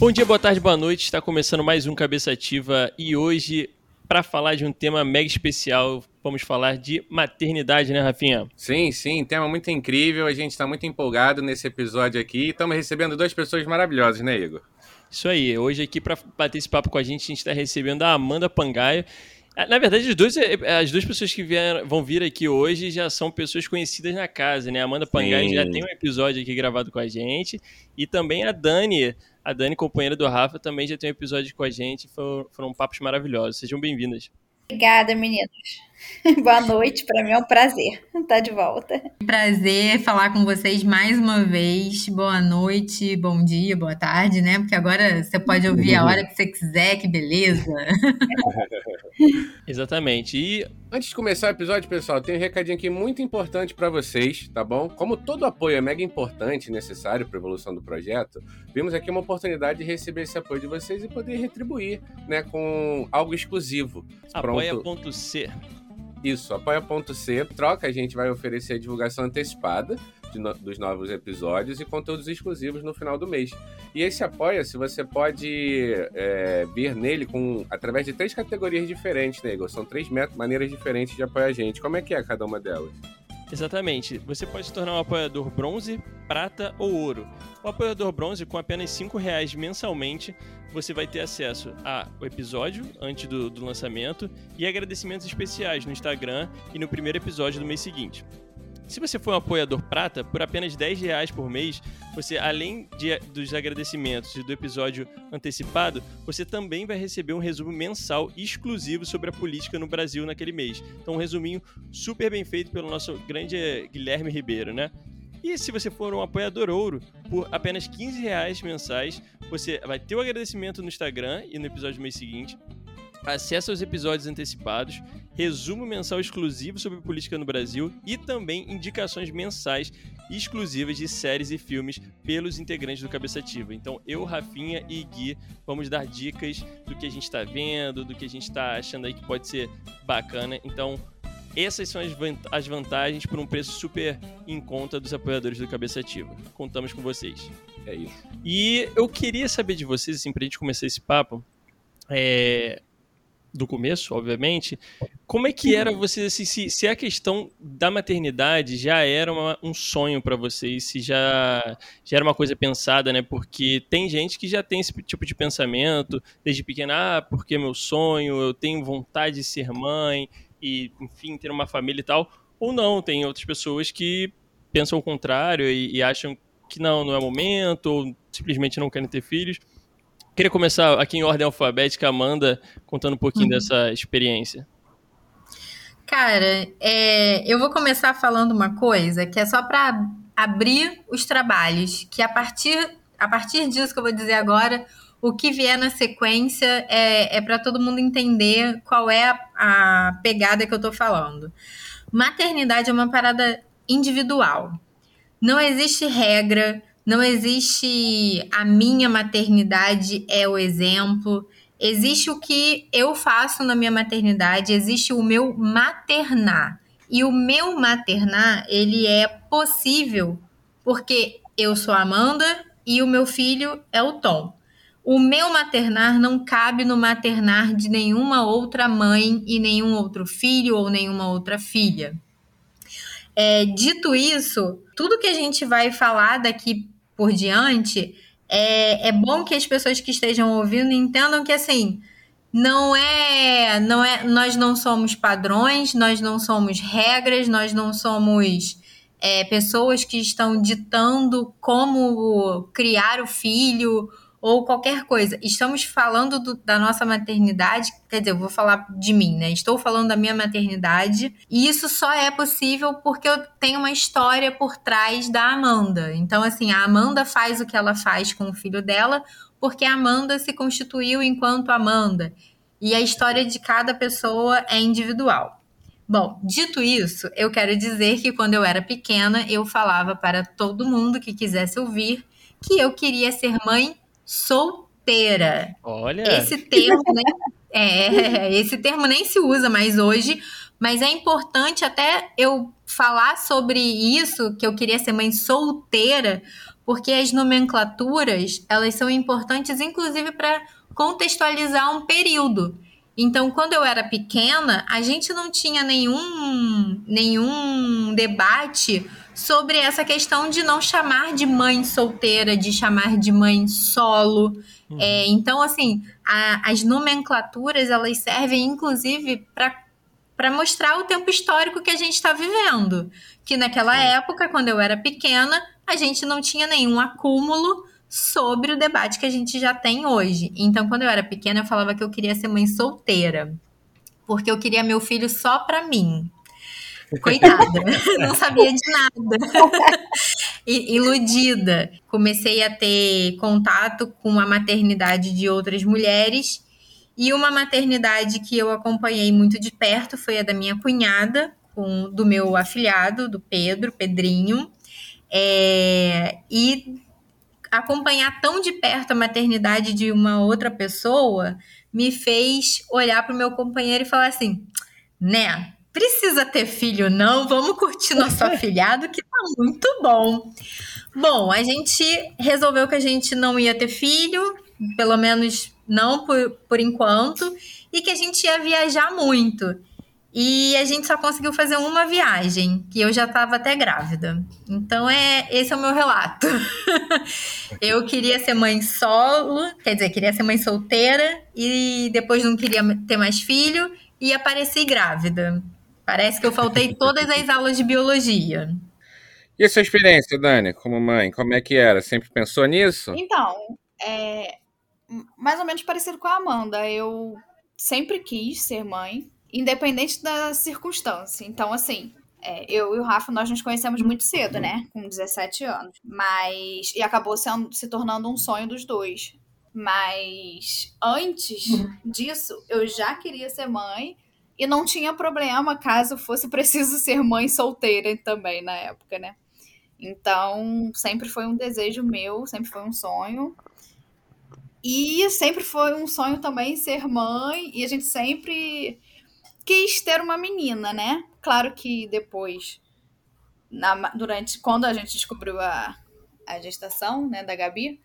Bom dia, boa tarde, boa noite. Está começando mais um Cabeça Ativa e hoje, para falar de um tema mega especial, vamos falar de maternidade, né, Rafinha? Sim, sim, tema muito incrível. A gente está muito empolgado nesse episódio aqui. Estamos recebendo duas pessoas maravilhosas, né, Igor? Isso aí. Hoje aqui para bater esse papo com a gente, a gente está recebendo a Amanda Pangaia. Ah, na verdade, as duas, eh, as duas pessoas que vieram, vão vir aqui hoje já são pessoas conhecidas na casa, né? A Amanda Pangaia já tem um episódio aqui gravado com a gente. E também a Dani, a Dani, companheira do Rafa, também já tem um episódio com a gente. Foram, foram papos maravilhosos. Sejam bem-vindas. Obrigada, meninos. Boa noite, para mim é um prazer estar de volta. Prazer falar com vocês mais uma vez. Boa noite, bom dia, boa tarde, né? Porque agora você pode ouvir a hora que você quiser, que beleza. Exatamente. E antes de começar o episódio, pessoal, tem um recadinho aqui muito importante para vocês, tá bom? Como todo apoio é mega importante e necessário para a evolução do projeto, vimos aqui uma oportunidade de receber esse apoio de vocês e poder retribuir, né, com algo exclusivo. Apoia.c isso, apoia.c, troca, a gente vai oferecer a divulgação antecipada no, dos novos episódios e conteúdos exclusivos no final do mês. E esse apoia-se, você pode é, vir nele com através de três categorias diferentes, né, Igor? São três maneiras diferentes de apoiar a gente. Como é que é cada uma delas? Exatamente. Você pode se tornar um apoiador bronze, prata ou ouro. O apoiador bronze, com apenas R$ reais mensalmente, você vai ter acesso ao episódio antes do, do lançamento e agradecimentos especiais no Instagram e no primeiro episódio do mês seguinte. Se você for um apoiador prata, por apenas 10 reais por mês, você, além de, dos agradecimentos e do episódio antecipado, você também vai receber um resumo mensal exclusivo sobre a política no Brasil naquele mês. Então, um resuminho super bem feito pelo nosso grande Guilherme Ribeiro, né? E se você for um apoiador ouro, por apenas 15 reais mensais, você vai ter o agradecimento no Instagram e no episódio do mês seguinte, acesso aos episódios antecipados, resumo mensal exclusivo sobre política no Brasil e também indicações mensais exclusivas de séries e filmes pelos integrantes do Cabeça Ativa. Então, eu, Rafinha e Gui vamos dar dicas do que a gente está vendo, do que a gente está achando aí que pode ser bacana. Então, essas são as vantagens por um preço super em conta dos apoiadores do Cabeça Ativa. Contamos com vocês. É isso. E eu queria saber de vocês, assim, pra gente começar esse papo, é, do começo, obviamente, como é que era você, assim, se, se a questão da maternidade já era uma, um sonho para vocês, se já, já era uma coisa pensada, né? Porque tem gente que já tem esse tipo de pensamento desde pequena, ah, porque é meu sonho, eu tenho vontade de ser mãe e, enfim, ter uma família e tal. Ou não, tem outras pessoas que pensam o contrário e, e acham que não, não é o momento, ou simplesmente não querem ter filhos. Queria começar aqui em ordem alfabética, Amanda, contando um pouquinho uhum. dessa experiência. Cara, é, eu vou começar falando uma coisa que é só para abrir os trabalhos, que a partir, a partir disso que eu vou dizer agora, o que vier na sequência é, é para todo mundo entender qual é a, a pegada que eu tô falando. Maternidade é uma parada individual. Não existe regra, não existe a minha maternidade é o exemplo. Existe o que eu faço na minha maternidade, existe o meu maternar. E o meu maternar, ele é possível porque eu sou a Amanda e o meu filho é o Tom. O meu maternar não cabe no maternar de nenhuma outra mãe e nenhum outro filho ou nenhuma outra filha. É, dito isso, tudo que a gente vai falar daqui por diante, é, é bom que as pessoas que estejam ouvindo entendam que assim não é, não é, nós não somos padrões, nós não somos regras, nós não somos é, pessoas que estão ditando como criar o filho ou qualquer coisa. Estamos falando do, da nossa maternidade, quer dizer, eu vou falar de mim, né? Estou falando da minha maternidade, e isso só é possível porque eu tenho uma história por trás da Amanda. Então, assim, a Amanda faz o que ela faz com o filho dela porque a Amanda se constituiu enquanto Amanda. E a história de cada pessoa é individual. Bom, dito isso, eu quero dizer que quando eu era pequena, eu falava para todo mundo que quisesse ouvir que eu queria ser mãe solteira. Olha. Esse termo nem, é, esse termo nem se usa mais hoje, mas é importante até eu falar sobre isso, que eu queria ser mãe solteira, porque as nomenclaturas, elas são importantes inclusive para contextualizar um período. Então, quando eu era pequena, a gente não tinha nenhum, nenhum debate sobre essa questão de não chamar de mãe solteira, de chamar de mãe solo. Uhum. É, então, assim, a, as nomenclaturas elas servem inclusive para mostrar o tempo histórico que a gente está vivendo. Que naquela Sim. época, quando eu era pequena, a gente não tinha nenhum acúmulo sobre o debate que a gente já tem hoje. Então, quando eu era pequena, eu falava que eu queria ser mãe solteira, porque eu queria meu filho só para mim. Coitada, não sabia de nada. Iludida. Comecei a ter contato com a maternidade de outras mulheres. E uma maternidade que eu acompanhei muito de perto foi a da minha cunhada, com, do meu afilhado, do Pedro, Pedrinho. É, e acompanhar tão de perto a maternidade de uma outra pessoa me fez olhar para o meu companheiro e falar assim, né? Precisa ter filho, não? Vamos curtir nosso afilhado, que tá muito bom. Bom, a gente resolveu que a gente não ia ter filho, pelo menos não por, por enquanto, e que a gente ia viajar muito. E a gente só conseguiu fazer uma viagem, que eu já estava até grávida. Então é esse é o meu relato. eu queria ser mãe solo, quer dizer, queria ser mãe solteira e depois não queria ter mais filho e apareci grávida. Parece que eu faltei todas as aulas de biologia. E a sua experiência, Dani, como mãe, como é que era? Sempre pensou nisso? Então, é mais ou menos parecido com a Amanda. Eu sempre quis ser mãe, independente da circunstância. Então, assim, é, eu e o Rafa, nós nos conhecemos muito cedo, né? Com 17 anos. Mas. E acabou sendo, se tornando um sonho dos dois. Mas antes disso, eu já queria ser mãe e não tinha problema caso fosse preciso ser mãe solteira também na época, né? Então, sempre foi um desejo meu, sempre foi um sonho. E sempre foi um sonho também ser mãe, e a gente sempre quis ter uma menina, né? Claro que depois, na, durante quando a gente descobriu a, a gestação, né, da Gabi,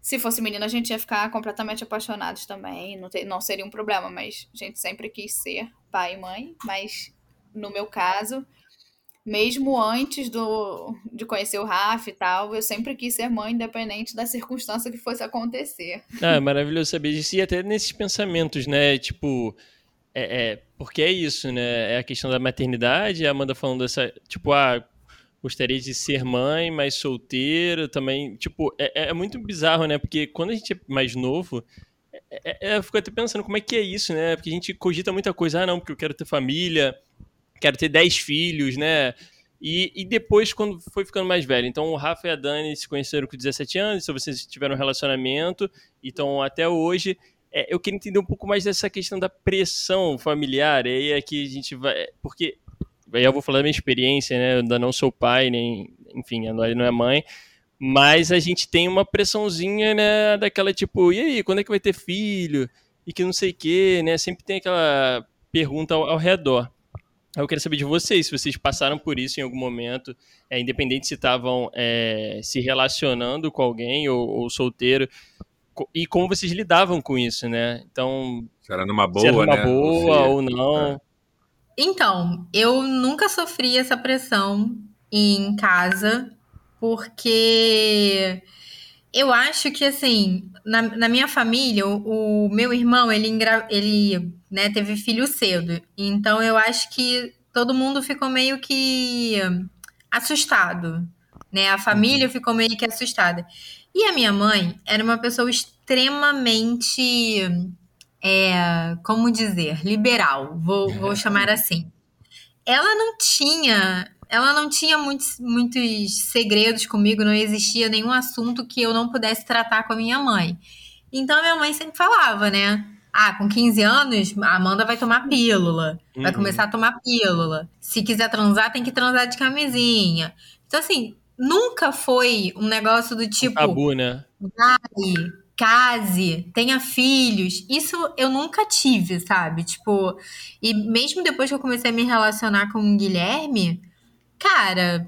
se fosse menina a gente ia ficar completamente apaixonados também, não, não seria um problema, mas a gente sempre quis ser pai e mãe, mas no meu caso, mesmo antes do, de conhecer o Rafa e tal, eu sempre quis ser mãe, independente da circunstância que fosse acontecer. Ah, é maravilhoso saber disso. E até nesses pensamentos, né? Tipo, é, é, porque é isso, né? É a questão da maternidade, a Amanda falando dessa, tipo, ah, gostaria de ser mãe, mas solteira também. Tipo, é, é muito bizarro, né? Porque quando a gente é mais novo, é, é, é, eu fico até pensando como é que é isso, né? Porque a gente cogita muita coisa, ah, não, porque eu quero ter família, quero ter 10 filhos, né? E, e depois, quando foi ficando mais velho. Então, o Rafa e a Dani se conheceram com 17 anos, então vocês tiveram um relacionamento, então até hoje. É, eu queria entender um pouco mais dessa questão da pressão familiar. Aí é a gente vai. Porque. Aí eu vou falar da minha experiência, né? Eu ainda não sou pai, nem. Enfim, a Nori não é mãe. Mas a gente tem uma pressãozinha, né? Daquela tipo, e aí, quando é que vai ter filho? E que não sei o quê, né? Sempre tem aquela pergunta ao, ao redor. Eu queria saber de vocês, se vocês passaram por isso em algum momento, é, independente se estavam é, se relacionando com alguém ou, ou solteiro, e como vocês lidavam com isso, né? Então. Se era numa boa, se era numa né? boa ou não. É. Então, eu nunca sofri essa pressão em casa, porque eu acho que, assim, na, na minha família, o, o, meu irmão, ele, ele né, teve filho cedo. Então, eu acho que todo mundo ficou meio que assustado, né? A família uhum. ficou meio que assustada. E a minha mãe era uma pessoa extremamente, é, como dizer, liberal, vou, vou chamar assim. Ela não tinha, ela não tinha muitos, muitos segredos comigo, não existia nenhum assunto que eu não pudesse tratar com a minha mãe. Então a minha mãe sempre falava, né? Ah, com 15 anos, a Amanda vai tomar pílula. Uhum. Vai começar a tomar pílula. Se quiser transar, tem que transar de camisinha. Então, assim, nunca foi um negócio do tipo. tabu, né? Vai, case, tenha filhos. Isso eu nunca tive, sabe? Tipo, e mesmo depois que eu comecei a me relacionar com o Guilherme, cara,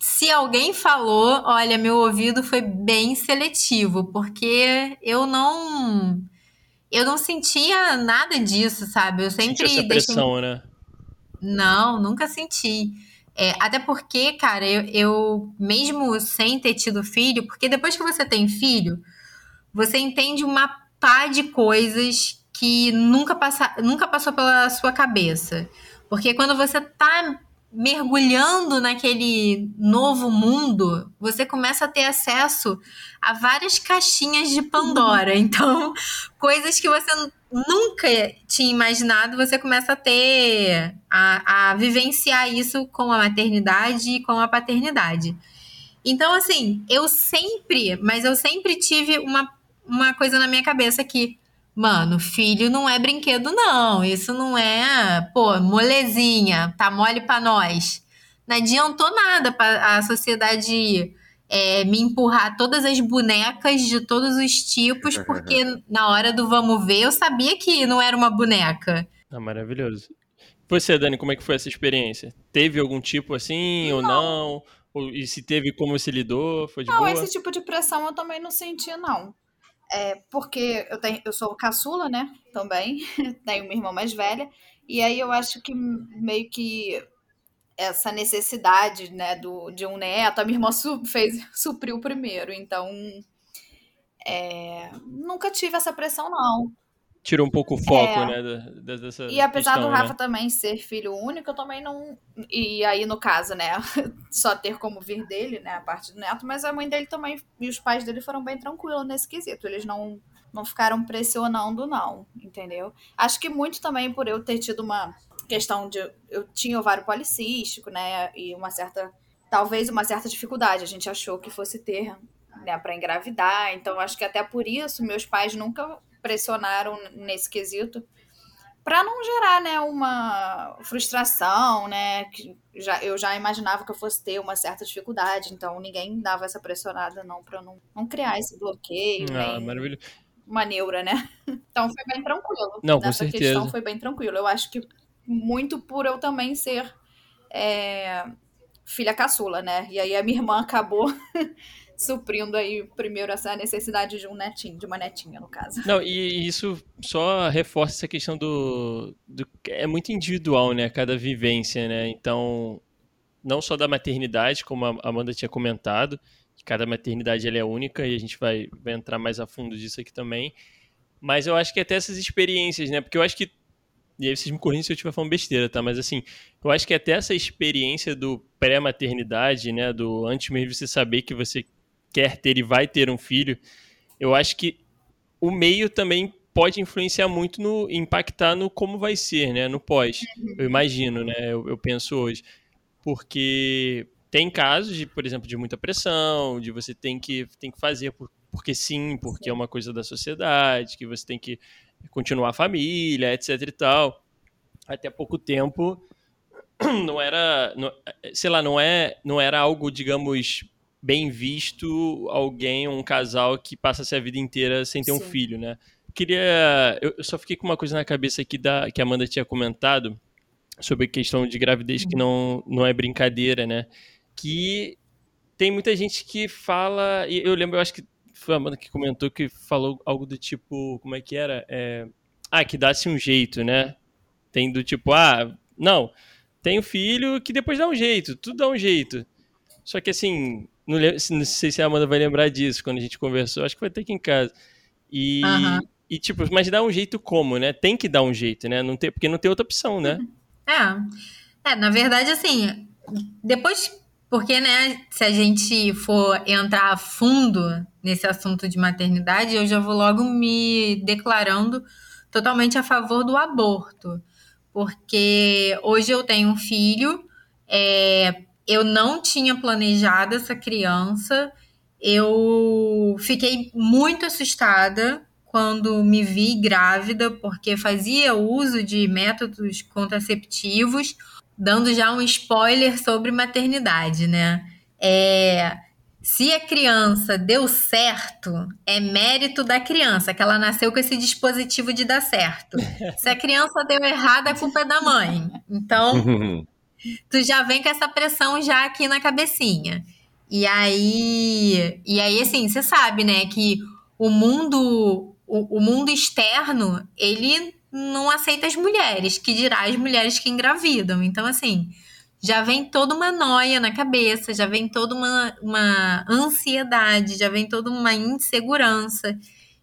se alguém falou, olha, meu ouvido foi bem seletivo, porque eu não eu não sentia nada disso, sabe? Eu sempre Sentiu essa pressão, deixei... né? Não, nunca senti. É, até porque, cara, eu, eu, mesmo sem ter tido filho, porque depois que você tem filho, você entende uma pá de coisas que nunca, passa, nunca passou pela sua cabeça. Porque quando você tá mergulhando naquele novo mundo, você começa a ter acesso a várias caixinhas de Pandora. Então, coisas que você nunca tinha imaginado, você começa a ter, a, a vivenciar isso com a maternidade e com a paternidade. Então, assim, eu sempre, mas eu sempre tive uma, uma coisa na minha cabeça que Mano, filho não é brinquedo, não. Isso não é, pô, molezinha, tá mole pra nós. Não adiantou nada pra a sociedade é, me empurrar todas as bonecas de todos os tipos, porque na hora do vamos ver eu sabia que não era uma boneca. Ah, maravilhoso. Você, Dani, como é que foi essa experiência? Teve algum tipo assim não. ou não? Ou, e se teve, como você lidou? Foi de não, boa? esse tipo de pressão eu também não senti, não. É, porque eu, tenho, eu sou caçula, né? Também. tenho uma irmã mais velha. E aí eu acho que meio que essa necessidade, né, do, de um neto, a minha irmã su, fez, supriu primeiro. Então, é, nunca tive essa pressão, não. Tirou um pouco o foco, é, né, dessa E apesar questão, do Rafa né? também ser filho único, eu também não... E aí, no caso, né, só ter como vir dele, né, a parte do neto, mas a mãe dele também, e os pais dele foram bem tranquilos nesse quesito. Eles não, não ficaram pressionando, não, entendeu? Acho que muito também por eu ter tido uma questão de... Eu tinha ovário policístico, né, e uma certa... Talvez uma certa dificuldade. A gente achou que fosse ter, né, para engravidar. Então, acho que até por isso, meus pais nunca pressionaram nesse quesito para não gerar, né, uma frustração, né, que já, eu já imaginava que eu fosse ter uma certa dificuldade, então ninguém dava essa pressionada não para não, não criar esse bloqueio, ah, maravilhoso. uma neura, né? Então foi bem tranquilo. Não, Nessa com certeza. questão foi bem tranquilo. Eu acho que muito por eu também ser é, filha caçula, né? E aí a minha irmã acabou suprindo aí primeiro essa necessidade de um netinho, de uma netinha, no caso. Não, e isso só reforça essa questão do, do é muito individual, né, cada vivência, né? Então, não só da maternidade, como a Amanda tinha comentado, que cada maternidade ela é única e a gente vai, vai entrar mais a fundo disso aqui também. Mas eu acho que até essas experiências, né? Porque eu acho que e aí vocês me corrigem se eu estiver falando besteira, tá? Mas assim, eu acho que até essa experiência do pré-maternidade, né? Do antes mesmo de você saber que você quer ter e vai ter um filho, eu acho que o meio também pode influenciar muito no impactar no como vai ser, né, no pós. Eu imagino, né, eu, eu penso hoje, porque tem casos de, por exemplo, de muita pressão, de você tem que tem que fazer por, porque sim, porque é uma coisa da sociedade, que você tem que continuar a família, etc e tal. Até pouco tempo não era, não, sei lá, não é, não era algo, digamos, bem visto alguém, um casal que passa -se a vida inteira sem ter Sim. um filho, né? Queria. Eu só fiquei com uma coisa na cabeça aqui da, que a Amanda tinha comentado sobre a questão de gravidez que não, não é brincadeira, né? Que tem muita gente que fala. E eu lembro, eu acho que foi a Amanda que comentou que falou algo do tipo. Como é que era? É, ah, que dá-se um jeito, né? Tem do tipo, ah, não, tem um filho que depois dá um jeito, tudo dá um jeito. Só que assim, não, não, sei se a Amanda vai lembrar disso quando a gente conversou. Acho que foi até aqui em casa. E, uhum. e tipo, mas dá um jeito como, né? Tem que dar um jeito, né? Não tem, porque não tem outra opção, né? É. É, na verdade, assim, depois. Porque, né, se a gente for entrar a fundo nesse assunto de maternidade, eu já vou logo me declarando totalmente a favor do aborto. Porque hoje eu tenho um filho, é, eu não tinha planejado essa criança. Eu fiquei muito assustada quando me vi grávida, porque fazia uso de métodos contraceptivos, dando já um spoiler sobre maternidade, né? É, se a criança deu certo, é mérito da criança, que ela nasceu com esse dispositivo de dar certo. Se a criança deu errado, a culpa é da mãe. Então, tu já vem com essa pressão já aqui na cabecinha. E aí, e aí assim, você sabe, né, que o mundo, o, o mundo externo, ele não aceita as mulheres, que dirá as mulheres que engravidam. Então, assim, já vem toda uma noia na cabeça, já vem toda uma, uma ansiedade, já vem toda uma insegurança.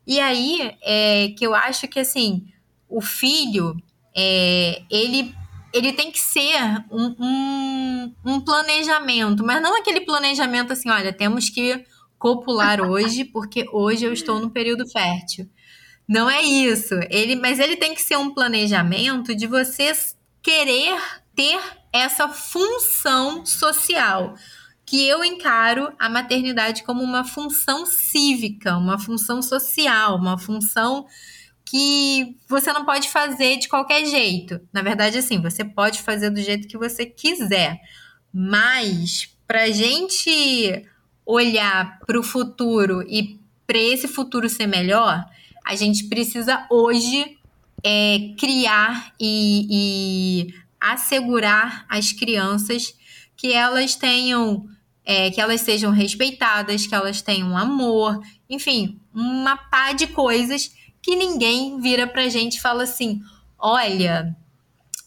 E aí é que eu acho que, assim, o filho, é, ele, ele tem que ser um, um, um planejamento, mas não aquele planejamento assim, olha, temos que copular hoje, porque hoje eu estou no período fértil. Não é isso. Ele, mas ele tem que ser um planejamento de você querer ter essa função social. Que eu encaro a maternidade como uma função cívica, uma função social, uma função que você não pode fazer de qualquer jeito. Na verdade, assim, você pode fazer do jeito que você quiser, mas para gente olhar para o futuro e para esse futuro ser melhor, a gente precisa hoje é, criar e, e, assegurar as crianças que elas tenham, é, que elas sejam respeitadas, que elas tenham amor, enfim, uma pá de coisas que ninguém vira pra gente e fala assim: olha,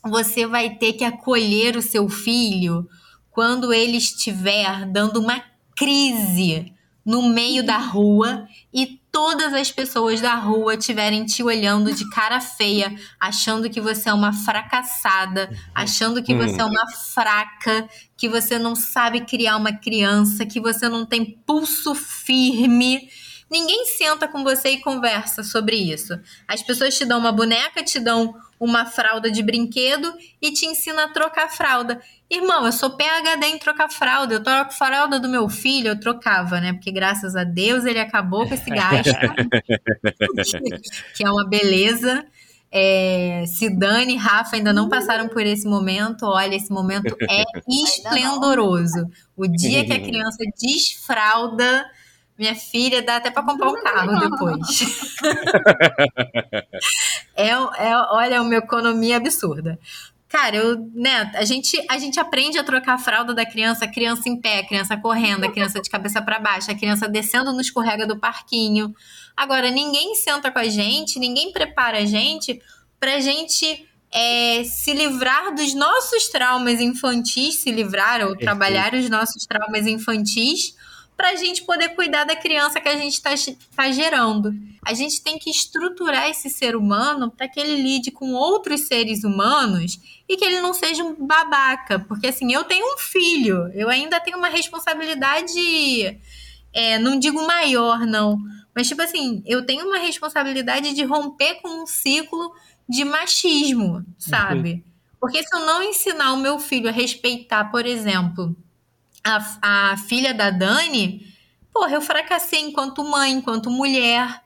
você vai ter que acolher o seu filho quando ele estiver dando uma crise no meio da rua e todas as pessoas da rua estiverem te olhando de cara feia, achando que você é uma fracassada, achando que você é uma fraca, que você não sabe criar uma criança, que você não tem pulso firme. Ninguém senta com você e conversa sobre isso. As pessoas te dão uma boneca, te dão uma fralda de brinquedo e te ensina a trocar fralda. Irmão, eu sou PHD em trocar fralda. Eu troco fralda do meu filho, eu trocava, né? Porque graças a Deus ele acabou com esse gasto, que é uma beleza. É, se Dani e Rafa ainda não passaram por esse momento, olha, esse momento é esplendoroso. O dia que a criança desfralda, minha filha, dá até para comprar um carro depois. é, é, olha, é uma economia absurda. Cara, eu, né, a gente, a gente aprende a trocar a fralda da criança, a criança em pé, a criança correndo, a criança de cabeça para baixo, a criança descendo no escorrega do parquinho. Agora, ninguém senta com a gente, ninguém prepara a gente pra gente é, se livrar dos nossos traumas infantis, se livrar ou trabalhar os nossos traumas infantis para a gente poder cuidar da criança que a gente está tá gerando. A gente tem que estruturar esse ser humano para que ele lide com outros seres humanos e que ele não seja um babaca. Porque assim, eu tenho um filho, eu ainda tenho uma responsabilidade, é, não digo maior, não. Mas, tipo assim, eu tenho uma responsabilidade de romper com um ciclo de machismo, sabe? Uhum. Porque se eu não ensinar o meu filho a respeitar, por exemplo, a, a filha da Dani, porra, eu fracassei enquanto mãe, enquanto mulher.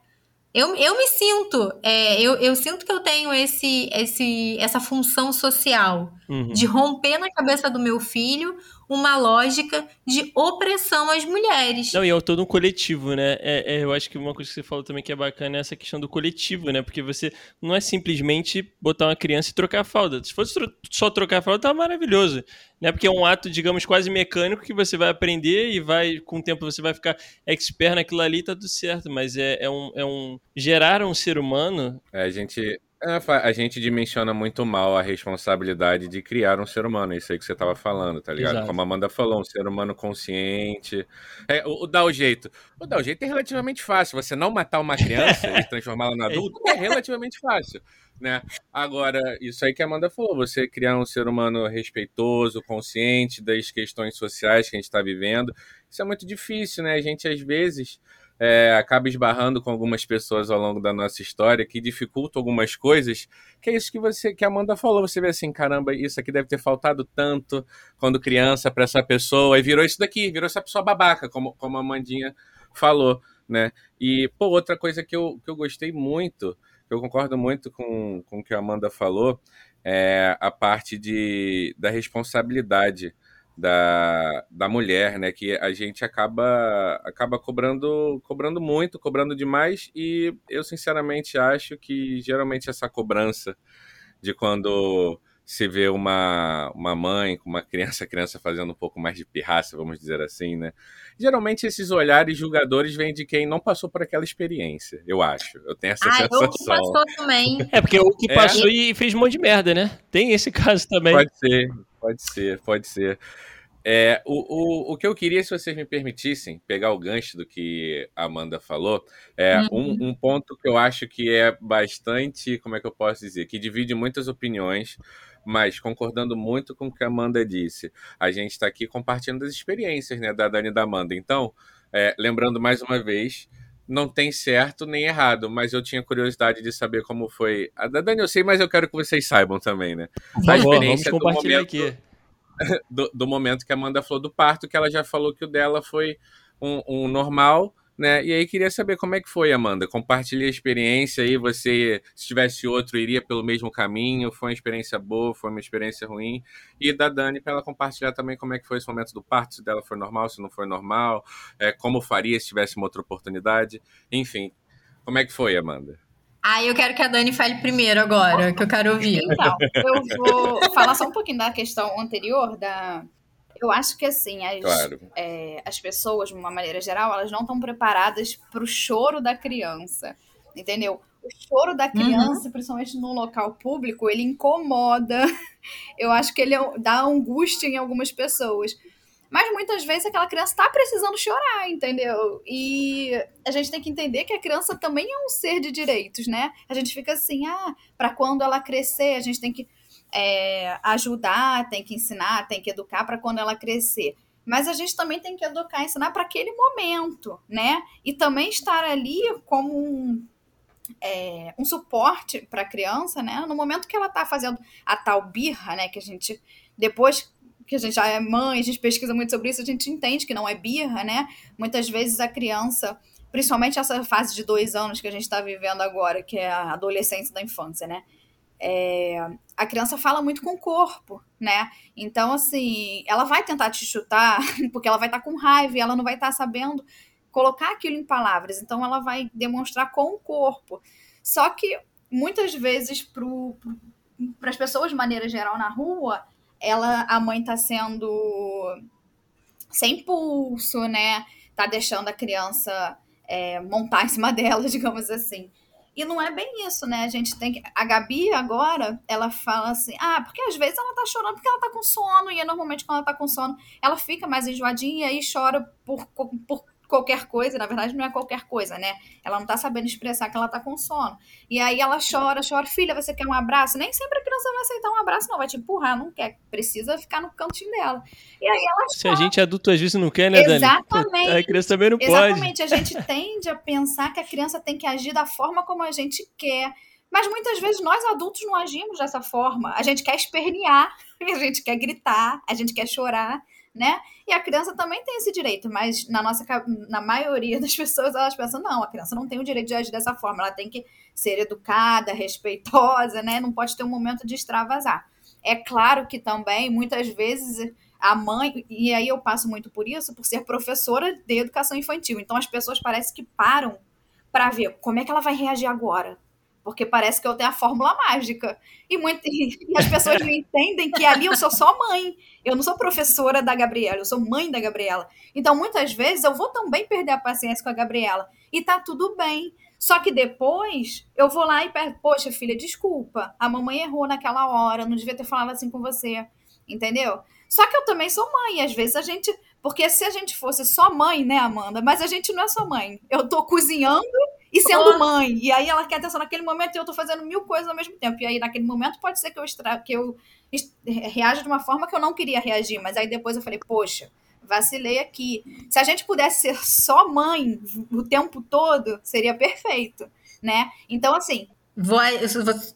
Eu, eu me sinto, é, eu, eu sinto que eu tenho esse, esse, essa função social uhum. de romper na cabeça do meu filho uma lógica de opressão às mulheres. Não, e é todo um coletivo, né? É, é, eu acho que uma coisa que você falou também que é bacana é essa questão do coletivo, né? Porque você não é simplesmente botar uma criança e trocar a fralda. Se fosse tro só trocar a fralda, tá maravilhoso. Né? Porque é um ato, digamos, quase mecânico que você vai aprender e vai, com o tempo, você vai ficar expert naquilo ali e tá tudo certo. Mas é, é, um, é um. Gerar um ser humano. É, a gente é, a gente dimensiona muito mal a responsabilidade de criar um ser humano, isso aí que você estava falando, tá ligado? Exato. Como a Amanda falou, um ser humano consciente. É, o, o dar o jeito. O dar o jeito é relativamente fácil. Você não matar uma criança e transformá-la no adulto é relativamente fácil. Né? Agora, isso aí que a Amanda falou, você criar um ser humano respeitoso, consciente das questões sociais que a gente está vivendo, isso é muito difícil, né? A gente, às vezes, é, acaba esbarrando com algumas pessoas ao longo da nossa história que dificultam algumas coisas, que é isso que você que a Amanda falou, você vê assim, caramba, isso aqui deve ter faltado tanto quando criança para essa pessoa, e virou isso daqui, virou essa pessoa babaca, como, como a Amandinha falou, né? E, pô, outra coisa que eu, que eu gostei muito, eu concordo muito com, com o que a Amanda falou, é a parte de, da responsabilidade da, da mulher, né? Que a gente acaba acaba cobrando cobrando muito, cobrando demais e eu sinceramente acho que geralmente essa cobrança de quando se vê uma, uma mãe com uma criança, criança fazendo um pouco mais de pirraça, vamos dizer assim, né? Geralmente esses olhares julgadores vêm de quem não passou por aquela experiência, eu acho. Eu tenho essa Ah, sensação. eu que passou também. É, porque o que É. passou e fez um monte de merda, né? Tem esse caso também. Pode ser, pode ser, pode ser. É, o, o, o que eu queria, se vocês me permitissem, pegar o gancho do que a Amanda falou, é Uhum. um, um ponto que eu acho que é bastante, como é que eu posso dizer, que divide muitas opiniões, mas concordando muito com o que a Amanda disse. A gente está aqui compartilhando as experiências né, da Dani e da Amanda. Então, é, lembrando mais uma vez, não tem certo nem errado, mas eu tinha curiosidade de saber como foi. A da Dani eu sei, mas eu quero que vocês saibam também, né? A favor, vamos experiência do compartilhar momento- aqui. do, do momento que a Amanda falou do parto, que ela já falou que o dela foi um, um normal, né? E aí queria saber como é que foi, Amanda. Compartilhe a experiência aí. Você, se tivesse outro, iria pelo mesmo caminho? Foi uma experiência boa? Foi uma experiência ruim? E da Dani, para ela compartilhar também como é que foi esse momento do parto, se dela foi normal, se não foi normal, é, como faria se tivesse uma outra oportunidade. Enfim, como é que foi, Amanda? Ah, eu quero que a Dani fale primeiro agora, que eu quero ouvir. Então, eu vou falar só um pouquinho da questão anterior, da. Eu acho que assim, as, Claro. é, as pessoas, de uma maneira geral, elas não estão preparadas para o choro da criança. Entendeu? O choro da criança, principalmente num local público, ele incomoda. Eu acho que ele é- dá angústia em algumas pessoas. Mas muitas vezes aquela criança está precisando chorar, entendeu? E a gente tem que entender que a criança também é um ser de direitos, né? A gente fica assim, ah, para quando ela crescer, a gente tem que é, ajudar, tem que ensinar, tem que educar para quando ela crescer. Mas a gente também tem que educar, ensinar para aquele momento, né? E também estar ali como um, é, um suporte para a criança, né? No momento que ela está fazendo a tal birra, né? Que a gente, depois que a gente já é mãe, a gente pesquisa muito sobre isso, a gente entende que não é birra, né? Muitas vezes a criança, principalmente essa fase de dois anos que a gente está vivendo agora, que é a adolescência da infância, né? É, a criança fala muito com o corpo, né? Então, assim, ela vai tentar te chutar, porque ela vai estar com raiva e ela não vai estar sabendo colocar aquilo em palavras. Então, ela vai demonstrar com o corpo. Só que, muitas vezes, para as pessoas de maneira geral na rua, ela, a mãe tá sendo sem pulso, né? Tá deixando a criança é, montar em cima dela, digamos assim. E não é bem isso, né? A gente tem que. A Gabi agora, ela fala assim: ah, porque às vezes ela tá chorando porque ela tá com sono, e normalmente quando ela tá com sono, ela fica mais enjoadinha e chora por, por qualquer coisa, na verdade não é qualquer coisa, né? Ela não tá sabendo expressar que ela tá com sono. E aí ela chora, chora, filha, você quer um abraço? Nem sempre a criança vai aceitar um abraço, não, vai te empurrar, não quer, precisa ficar no cantinho dela. E aí ela Se a gente é adulto às vezes não quer, né, Dani? Exatamente. A criança também não pode. Exatamente, a gente tende a pensar que a criança tem que agir da forma como a gente quer. Mas muitas vezes nós adultos não agimos dessa forma. A gente quer espernear, a gente quer gritar, a gente quer chorar, né? E a criança também tem esse direito, mas na nossa na maioria das pessoas elas pensam não, a criança não tem o direito de agir dessa forma, ela tem que ser educada, respeitosa, né? Não pode ter um momento de extravasar. É claro que também muitas vezes a mãe, e aí eu passo muito por isso, por ser professora de educação infantil. Então as pessoas parecem que param para ver como é que ela vai reagir agora. Porque parece que eu tenho a fórmula mágica. E, muito, e as pessoas não entendem que ali eu sou só mãe. Eu não sou professora da Gabriela, eu sou mãe da Gabriela. Então, muitas vezes, eu vou também perder a paciência com a Gabriela. E tá tudo bem. Só que depois eu vou lá e pergunto, poxa, filha, desculpa. A mamãe errou naquela hora, não devia ter falado assim com você. Entendeu? Só que eu também sou mãe. Às vezes a gente. Porque se a gente fosse só mãe, né, Amanda? Mas a gente não é só mãe. Eu tô cozinhando e sendo mãe. E aí ela quer atenção naquele momento e eu tô fazendo mil coisas ao mesmo tempo. E aí naquele momento pode ser que eu, extra... que eu reaja de uma forma que eu não queria reagir. Mas aí depois eu falei, poxa, vacilei aqui. Se a gente pudesse ser só mãe o tempo todo, seria perfeito, né? Então, assim. Vou,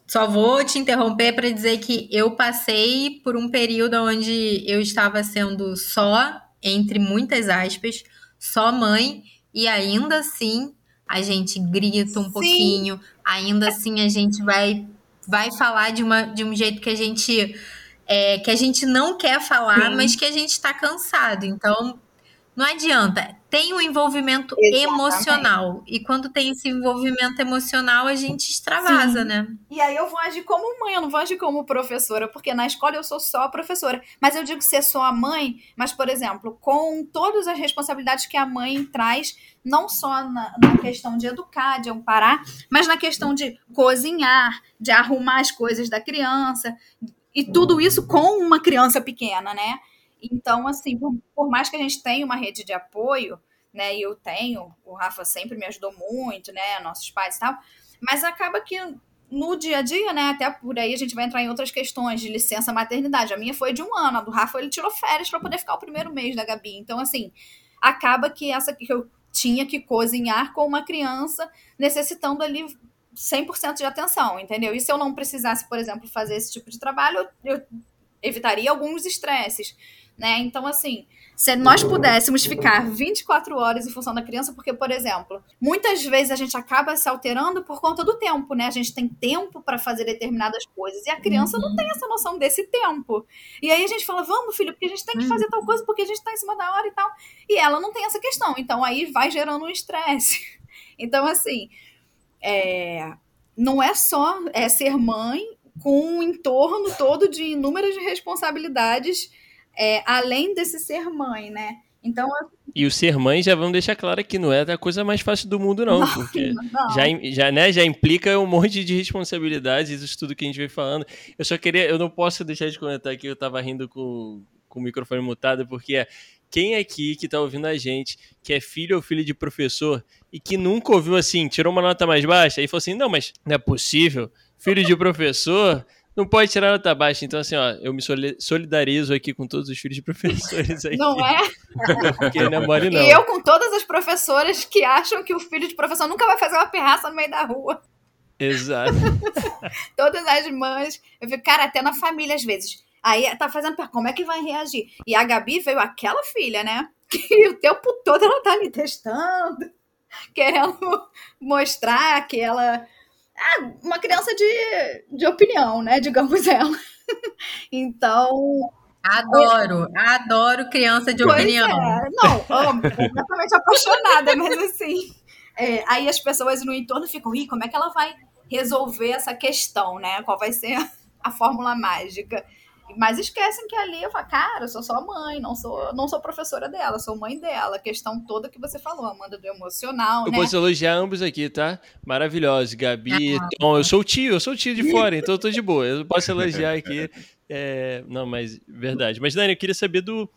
só vou te interromper para dizer que eu passei por um período onde eu estava sendo só, entre muitas aspas, só mãe, e ainda assim a gente grita um Sim. pouquinho, ainda assim a gente vai, vai falar de, uma, de um jeito que a gente é, que a gente não quer falar, Sim. mas que a gente está cansado. Então, Não adianta. Tem o um envolvimento Exatamente. emocional. E quando tem esse envolvimento emocional, a gente extravasa, Sim. né? E aí eu vou agir como mãe, eu não vou agir como professora, porque na escola eu sou só professora. Mas eu digo ser só a mãe, mas, por exemplo, com todas as responsabilidades que a mãe traz, não só na, na questão de educar, de amparar, mas na questão de cozinhar, de arrumar as coisas da criança, e tudo isso com uma criança pequena, né? Então, assim, por, por, mais que a gente tenha uma rede de apoio, né, e eu tenho, o Rafa sempre me ajudou muito, né, nossos pais e tal, mas acaba que no dia a dia, né, até por aí a gente vai entrar em outras questões de licença maternidade. A minha foi de um ano, a do Rafa ele tirou férias para poder ficar o primeiro mês da Gabi. Então, assim, acaba que essa que eu tinha que cozinhar com uma criança necessitando ali 100% de atenção, entendeu? E se eu não precisasse, por exemplo, fazer esse tipo de trabalho, eu evitaria alguns estresses né? Então, assim, se nós pudéssemos ficar 24 horas em função da criança, porque, por exemplo, muitas vezes a gente acaba se alterando por conta do tempo, né? A gente tem tempo para fazer determinadas coisas e a criança uhum. não tem essa noção desse tempo. E aí a gente fala, vamos, filho, porque a gente tem que fazer tal coisa, porque a gente tá em cima da hora e tal. E ela não tem essa questão. Então aí vai gerando um estresse. Então, assim, é... não é só é ser mãe com um entorno todo de inúmeras responsabilidades é, além desse ser mãe, né? Então, e o ser mãe já vamos deixar claro que não é a coisa mais fácil do mundo, não, não porque não. Já, já, né, já implica um monte de responsabilidades, isso tudo que a gente vem falando. Eu só queria, eu não posso deixar de comentar que eu tava rindo com, com o microfone mutado, porque é quem aqui que tá ouvindo a gente, que é filho ou filho de professor e que nunca ouviu assim, tirou uma nota mais baixa e falou assim: não, mas não é possível, filho de professor não pode tirar nota baixa. Então, assim, ó, eu me solidarizo aqui com todos os filhos de professores aqui. Não é? Porque não é mole, não. E eu com todas as professoras que acham que o filho de professor nunca vai fazer uma pirraça no meio da rua. Exato. todas as mães. Eu fico, cara, até na família às vezes. Aí tá fazendo, como é que vai reagir? E a Gabi veio aquela filha, né? Que o tempo todo ela tá ali testando, querendo mostrar que ela é uma criança de, de opinião, né? Digamos ela. então. Adoro, eu... adoro criança de pois opinião. É. Não, amo, completamente apaixonada, mas assim. É, aí as pessoas no entorno ficam, ih, como é que ela vai resolver essa questão, né? Qual vai ser a fórmula mágica? Mas esquecem que ali eu falo, cara, eu sou só mãe, não sou, não sou professora dela, sou mãe dela. A questão toda que você falou, Amanda, do emocional, eu né? Eu posso elogiar ambos aqui, tá? Maravilhosos. Gabi, ah, Tom, eu sou o tio, eu sou o tio de fora, então eu tô de boa. Eu posso elogiar aqui. É, não, mas verdade. Mas, Dani, eu queria saber do,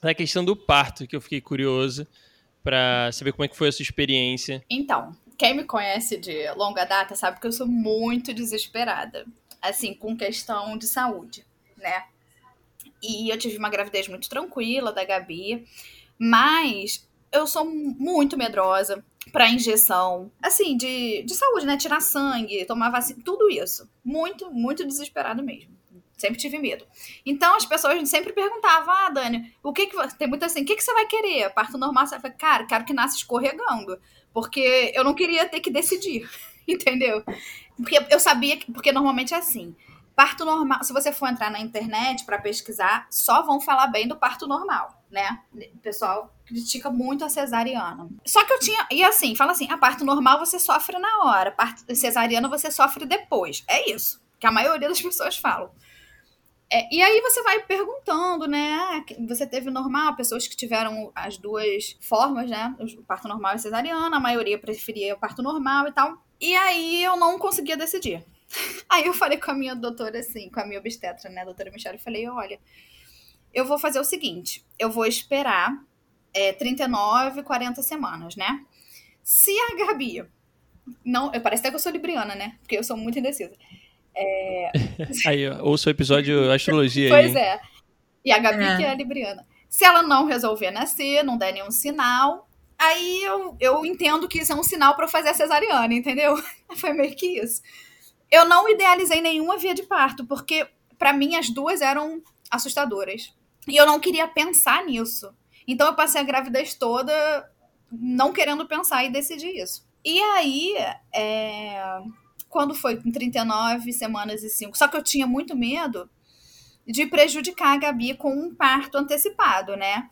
da questão do parto, que eu fiquei curioso para saber como é que foi a sua experiência. Então, quem me conhece de longa data sabe que eu sou muito desesperada, assim, com questão de saúde né? E eu tive uma gravidez muito tranquila da Gabi, mas eu sou muito medrosa para injeção, assim, de, de saúde, né? Tirar sangue, tomar vacina, tudo isso. Muito, muito desesperado mesmo. Sempre tive medo. Então as pessoas sempre perguntavam: Ah, Dani, o que que. Tem muito assim, o que, que você vai querer? Parto normal? Você vai cara, quero que nasça escorregando. Porque eu não queria ter que decidir. Entendeu? Porque eu sabia que. Porque normalmente é assim. Parto normal, se você for entrar na internet para pesquisar, só vão falar bem do parto normal, né? O pessoal critica muito a cesariana. Só que eu tinha. E assim, fala assim: a parto normal você sofre na hora, parto cesariana você sofre depois. É isso que a maioria das pessoas falam. É, e aí você vai perguntando, né? Ah, você teve normal, pessoas que tiveram as duas formas, né? O parto normal e cesariana, a maioria preferia o parto normal e tal. E aí eu não conseguia decidir. Aí eu falei com a minha doutora, assim, com a minha obstetra, né, a doutora Michelle, eu falei, olha, eu vou fazer o seguinte, eu vou esperar é, 39, 40 semanas, né? Se a Gabi não, eu parece até que eu sou libriana, né? Porque eu sou muito indecisa. É... aí, ouça o episódio Astrologia pois aí. é. E a Gabi é. que é libriana. Se ela não resolver nascer, não der nenhum sinal, aí eu, eu entendo que isso é um sinal para eu fazer a cesariana, entendeu? Foi meio que isso. Eu não idealizei nenhuma via de parto, porque para mim as duas eram assustadoras. E eu não queria pensar nisso. Então eu passei a gravidez toda não querendo pensar e decidi isso. E aí, é... quando foi com 39 semanas e 5, só que eu tinha muito medo de prejudicar a Gabi com um parto antecipado, né?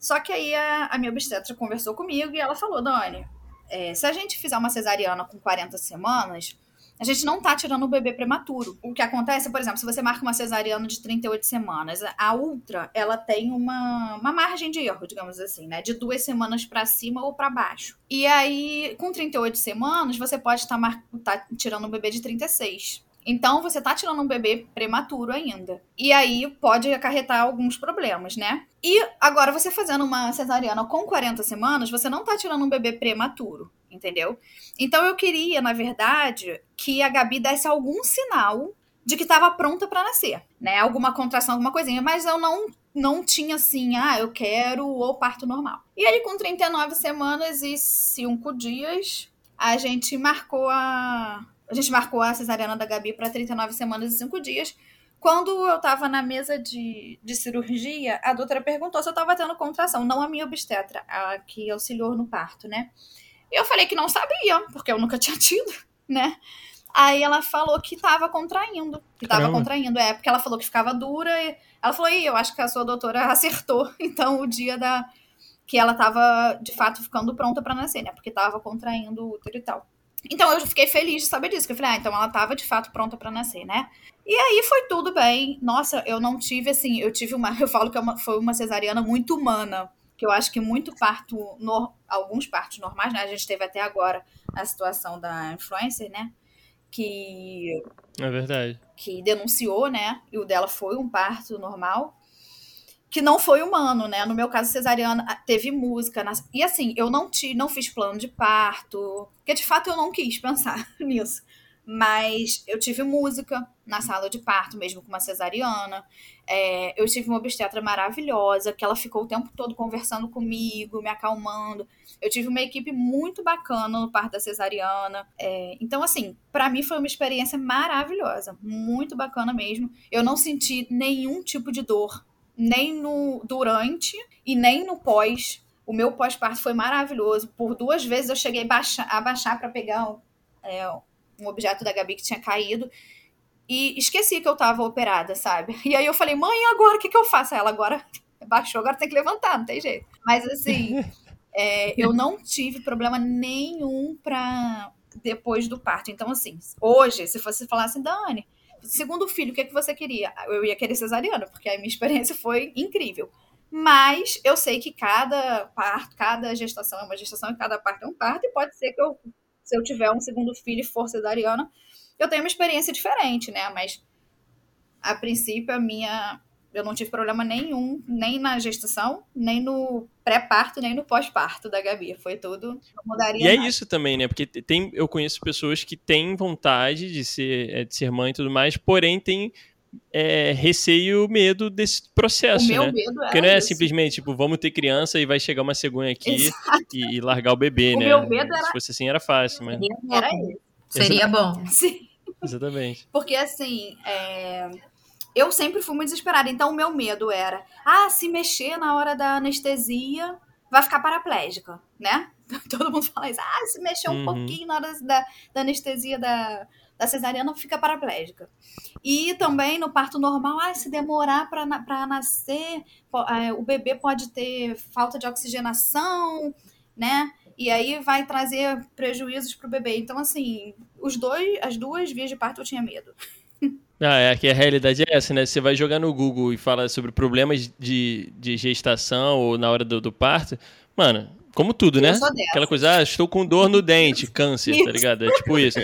Só que aí a, a minha obstetra conversou comigo e ela falou, Dani, é, se a gente fizer uma cesariana com 40 semanas, a gente não tá tirando o bebê prematuro. O que acontece, por exemplo, se você marca uma cesariana de 38 semanas, a ultra, ela tem uma, uma margem de erro, digamos assim, né? De duas semanas para cima ou para baixo. E aí, com 38 semanas, você pode estar tá, tá tirando um bebê de 36. Então, você tá tirando um bebê prematuro ainda. E aí pode acarretar alguns problemas, né? E agora, você fazendo uma cesariana com 40 semanas, você não tá tirando um bebê prematuro, entendeu? Então, eu queria, na verdade, que a Gabi desse algum sinal de que estava pronta para nascer, né? Alguma contração, alguma coisinha, mas eu não não tinha assim, ah, eu quero o parto normal. E aí, com 39 semanas e 5 dias, a gente marcou a, a gente marcou a cesariana da Gabi para 39 semanas e 5 dias. Quando eu estava na mesa de, de cirurgia, a doutora perguntou se eu estava tendo contração, não a minha obstetra, a que auxiliou no parto, né? E eu falei que não sabia, porque eu nunca tinha tido, né? Aí ela falou que estava contraindo, que estava contraindo, é, porque ela falou que ficava dura. E ela falou, e eu acho que a sua doutora acertou, então, o dia da que ela estava de fato ficando pronta para nascer, né? Porque estava contraindo o útero e tal. Então eu fiquei feliz de saber disso, que eu falei, ah, então ela estava de fato pronta para nascer, né? E aí foi tudo bem. Nossa, eu não tive assim, eu tive uma, eu falo que é uma, foi uma cesariana muito humana, que eu acho que muito parto, no, alguns partos normais, né? A gente teve até agora a situação da influencer, né? Que é verdade. Que denunciou, né? E o dela foi um parto normal que não foi humano, né? No meu caso, cesariana teve música. E assim, eu não, te, não fiz plano de parto, porque de fato eu não quis pensar nisso. Mas eu tive música na sala de parto, mesmo com uma cesariana. É, eu tive uma obstetra maravilhosa, que ela ficou o tempo todo conversando comigo, me acalmando. Eu tive uma equipe muito bacana no parto da cesariana. É, então, assim, para mim foi uma experiência maravilhosa, muito bacana mesmo. Eu não senti nenhum tipo de dor nem no durante e nem no pós. O meu pós-parto foi maravilhoso. Por duas vezes eu cheguei a baixar, para pegar é, um objeto da Gabi que tinha caído. E esqueci que eu tava operada, sabe? E aí eu falei, mãe, agora o que, que eu faço? Ela agora baixou, agora tem que levantar, não tem jeito. Mas assim, é, eu não tive problema nenhum pra depois do parto. Então, assim, hoje, se você falar assim, Dani, segundo filho, o que, é que você queria? Eu ia querer cesariana, porque a minha experiência foi incrível. Mas eu sei que cada parto, cada gestação é uma gestação e cada parto é um parto, e pode ser que eu, se eu tiver um segundo filho e for cesariana, eu tenha uma experiência diferente, né? Mas a princípio a minha eu não tive problema nenhum, nem na gestação, nem no pré-parto, nem no pós-parto da Gabi. Foi tudo, não mudaria E é nada. é isso também, né? Porque tem, eu conheço pessoas que têm vontade de ser, é, de ser mãe e tudo mais, porém tem é, receio, medo desse processo, o meu né? Medo Porque não é isso. simplesmente, tipo, vamos ter criança e vai chegar uma cegonha aqui e, e, largar o bebê, o né? Meu medo era... Se fosse assim, era fácil, mas... Era isso. Seria bom. Sim. Exatamente. Porque, assim, é eu sempre fui muito desesperada. Então, o meu medo era: ah, se mexer na hora da anestesia, vai ficar paraplégica, né? Todo mundo fala isso. Ah, se mexer um uhum. pouquinho na hora da, da anestesia da, da cesariana, fica paraplégica. E também no parto normal, ah, se demorar para nascer, é, o bebê pode ter falta de oxigenação, né? E aí vai trazer prejuízos para o bebê. Então, assim, os dois, as duas vias de parto eu tinha medo. Ah, é que a realidade é essa, né? Você vai jogar no Google e fala sobre problemas de, de gestação ou na hora do, do parto. Mano, como tudo, né? Aquela coisa, ah, estou com dor no dente, câncer, tá isso. tá ligado? É tipo isso.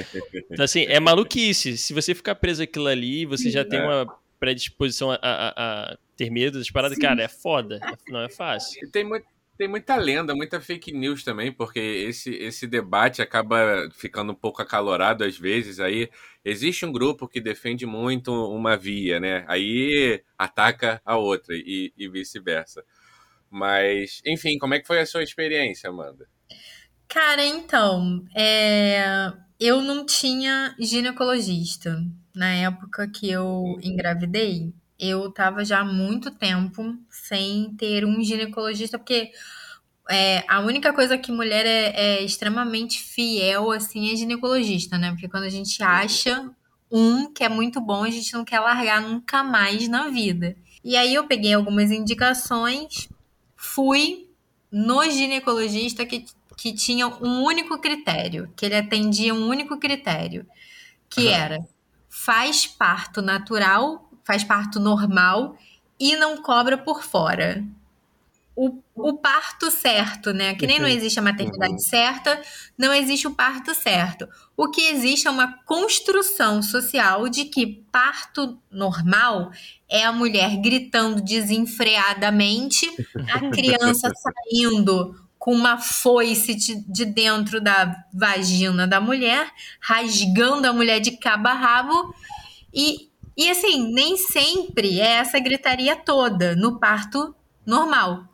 Então, assim, é maluquice. Se você ficar preso aquilo ali, você Sim, já é. tem uma predisposição a, a, a, ter medo das paradas, Sim. cara, é foda. Não é fácil. Tem muito, tem muita lenda, muita fake news também, porque esse, esse debate acaba ficando um pouco acalorado às vezes. Aí existe um grupo que defende muito uma via, né? Aí ataca a outra e, e vice-versa. Mas, enfim, como é que foi a sua experiência, Amanda? Cara, então, é... eu não tinha ginecologista na época que eu uhum. engravidei eu tava já há muito tempo sem ter um ginecologista, porque é, a única coisa que mulher é, é, extremamente fiel, assim, é ginecologista, né? Porque quando a gente acha um que é muito bom, a gente não quer largar nunca mais na vida. E aí eu peguei algumas indicações, fui no ginecologista que, que tinha um único critério, que ele atendia um único critério, que uhum. era faz parto natural, faz parto normal e não cobra por fora o, o parto certo, né? Que nem não existe a maternidade uhum. certa, não existe o parto certo. O que existe é uma construção social de que parto normal é a mulher gritando desenfreadamente, a criança saindo com uma foice de, de, dentro da vagina da mulher, rasgando a mulher de cabo a rabo. E, e assim, nem sempre é essa gritaria toda no parto normal.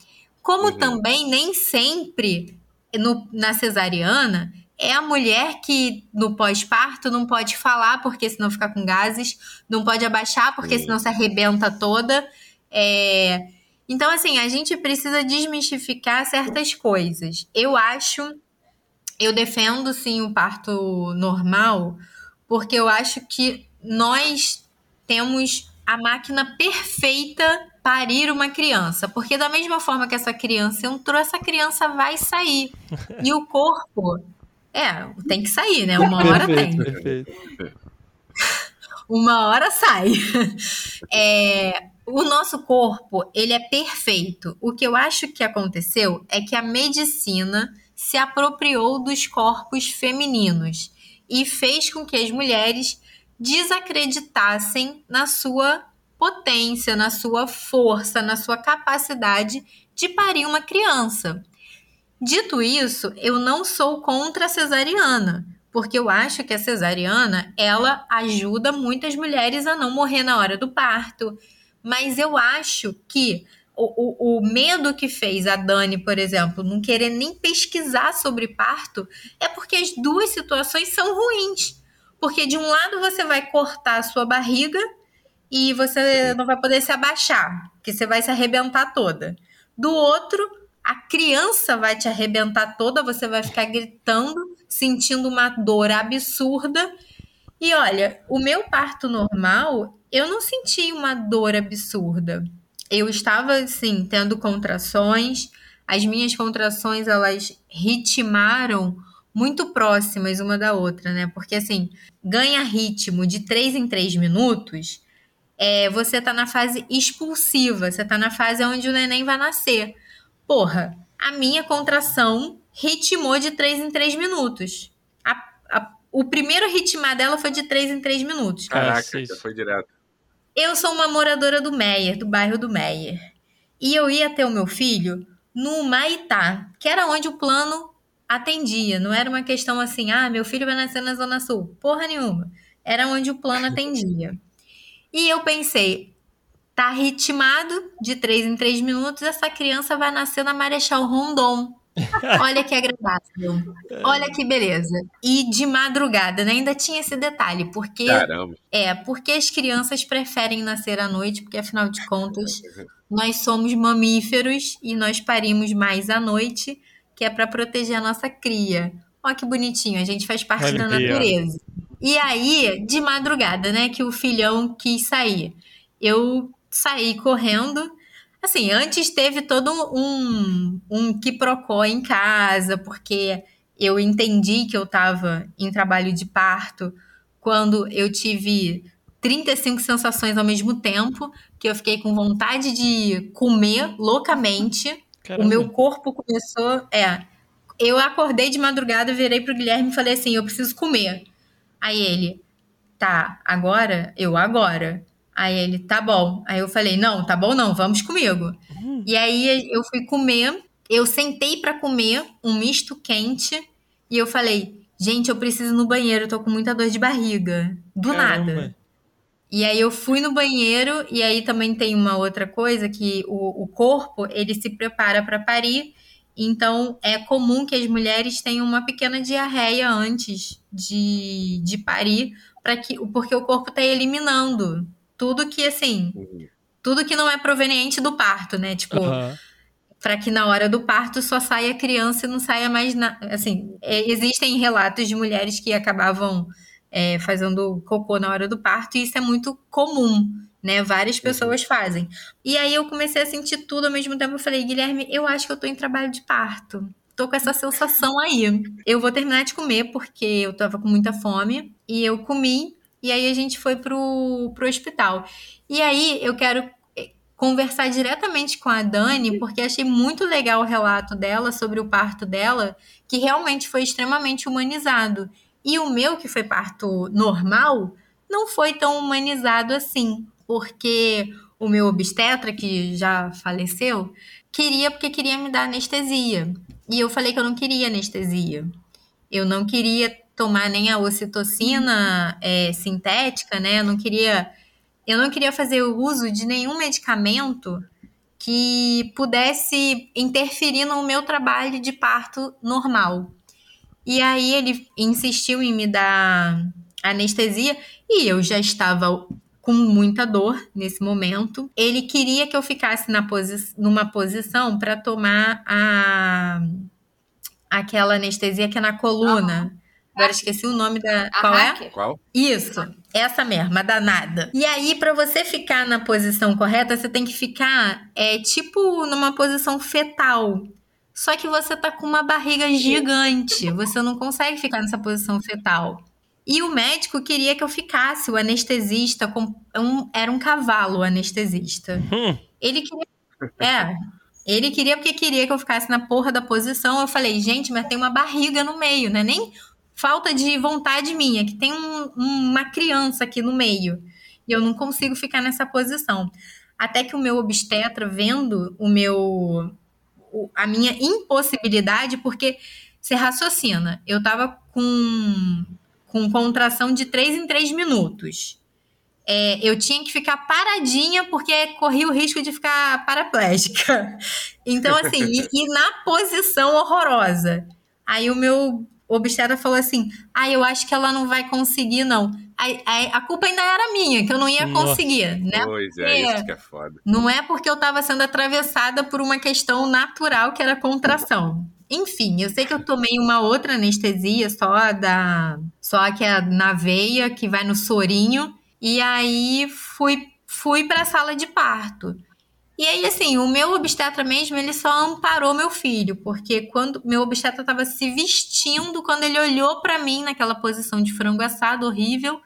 Como uhum. também nem sempre no, na cesariana é a mulher que no pós-parto não pode falar porque senão fica com gases, não pode abaixar porque senão se arrebenta toda. É... Então, assim, a gente precisa desmistificar certas coisas. Eu acho, eu defendo sim o parto normal, porque eu acho que nós temos a máquina perfeita parir uma criança, porque da mesma forma que essa criança entrou, essa criança vai sair. E o corpo, é, tem que sair, né? Uma hora perfeito, tem. Perfeito. Uma hora sai. É, o nosso corpo, ele é perfeito. O que eu acho que aconteceu é que a medicina se apropriou dos corpos femininos e fez com que as mulheres desacreditassem na sua potência, na sua força, na sua capacidade de parir uma criança. Dito isso, eu não sou contra a cesariana, porque eu acho que a cesariana, ela ajuda muitas mulheres a não morrer na hora do parto, mas eu acho que o, o, o, medo que fez a Dani, por exemplo, não querer nem pesquisar sobre parto, é porque as duas situações são ruins. Porque de um lado você vai cortar a sua barriga e você não vai poder se abaixar, que você vai se arrebentar toda. Do outro, a criança vai te arrebentar toda, você vai ficar gritando, sentindo uma dor absurda. E olha, o meu parto normal, eu não senti uma dor absurda. Eu estava assim, tendo contrações, as minhas contrações elas ritmaram muito próximas uma da outra, né? Porque assim, ganha ritmo de 3 em 3 minutos, é, você tá na fase expulsiva, você tá na fase onde o neném vai nascer. Porra, a minha contração ritmou de 3 em 3 minutos. A, a, o primeiro ritmar dela foi de 3 em 3 minutos. Caraca, já foi direto. Eu sou uma moradora do Meier, do bairro do Meier. E eu ia ter o meu filho no Maitá, que era onde o plano atendia. Não era uma questão assim, ah, meu filho vai nascer na Zona Sul. Porra nenhuma. Era onde o plano atendia. E eu pensei, tá ritmado de três em três minutos, essa criança vai nascer na Marechal Rondon. Olha que agradável. Olha que beleza. E de madrugada, né? Ainda tinha esse detalhe, porque Caramba. é, porque as crianças preferem nascer à noite, porque afinal de contas, nós somos mamíferos e nós parimos mais à noite, que é para proteger a nossa cria. Olha que bonitinho, a gente faz parte Olha da natureza. E aí, de madrugada, né, que o filhão quis sair. Eu saí correndo. Assim, antes teve todo um, um quiprocó em casa, porque eu entendi que eu estava em trabalho de parto quando eu tive 35 sensações ao mesmo tempo, que eu fiquei com vontade de comer loucamente. Caramba. O meu corpo começou. É. Eu acordei de madrugada, virei pro Guilherme e falei assim: eu preciso comer. Aí ele, tá, agora? Eu, agora. Aí ele, tá bom. Aí eu falei, não, tá bom não, vamos comigo. Uhum. E aí eu fui comer, eu sentei para comer um misto quente e eu falei, gente, eu preciso ir no banheiro, eu tô com muita dor de barriga. Do Caramba. nada. E aí eu fui no banheiro e aí também tem uma outra coisa que o, o corpo, ele se prepara para parir então, é comum que as mulheres tenham uma pequena diarreia antes de, de parir, para que, porque o corpo está eliminando tudo que, assim, tudo que não é proveniente do parto, né? Tipo, uhum. para que na hora do parto só saia a criança e não saia mais. Na, assim, é, existem relatos de mulheres que acabavam é, fazendo cocô na hora do parto, e isso é muito comum. Né? Várias Uhum. pessoas fazem. E aí eu comecei a sentir tudo ao mesmo tempo. Eu falei, Guilherme, eu acho que eu tô em trabalho de parto. Tô com essa sensação aí. Eu vou terminar de comer porque eu tava com muita fome. E eu comi. E aí a gente foi pro, pro hospital. E aí eu quero eh, conversar diretamente com a Dani, porque achei muito legal o relato dela sobre o parto dela, que realmente foi extremamente humanizado. E o meu, que foi parto normal, não foi tão humanizado assim, porque o meu obstetra, que já faleceu, queria porque queria me dar anestesia. E eu falei que eu não queria anestesia. Eu não queria tomar nem a ocitocina é, sintética, né? Eu não queria, eu não queria fazer o uso de nenhum medicamento que pudesse interferir no meu trabalho de parto normal. E aí ele insistiu em me dar anestesia e eu já estava com muita dor nesse momento. Ele queria que eu ficasse na posi numa posição para tomar a aquela anestesia que é na coluna. Agora esqueci o nome da. A Qual é? Qual? Isso, essa mesma, a danada. E aí, pra você ficar na posição correta, você tem que ficar, é, tipo, numa posição fetal. Só que você tá com uma barriga gigante. Você não consegue ficar nessa posição fetal. E o médico queria que eu ficasse, o anestesista, com, um, era um cavalo o anestesista. Hum, Ele queria. É. Ele queria porque queria que eu ficasse na porra da posição. Eu falei, gente, mas tem uma barriga no meio, não é nem falta de vontade minha, que tem um- uma criança aqui no meio. E eu não consigo ficar nessa posição. Até que o meu obstetra, vendo o meu. o- a minha impossibilidade, porque você raciocina, eu tava com, com contração de 3 em 3 minutos é, eu tinha que ficar paradinha porque corria o risco de ficar paraplégica. Então, assim, e, e na posição horrorosa. Aí o meu obstetra falou assim: Ah, eu acho que ela não vai conseguir, não. Aí, aí a culpa ainda era minha, que eu não ia Nossa. conseguir, né? Pois é, isso que é foda. Não é porque eu estava sendo atravessada por uma questão natural que era contração. Enfim, eu sei que eu tomei uma outra anestesia só da só que é na veia, que vai no sorinho, e aí fui fui para a sala de parto. E aí assim, o meu obstetra mesmo, ele só amparou meu filho, porque quando meu obstetra estava se vestindo, quando ele olhou para mim naquela posição de frango assado horrível,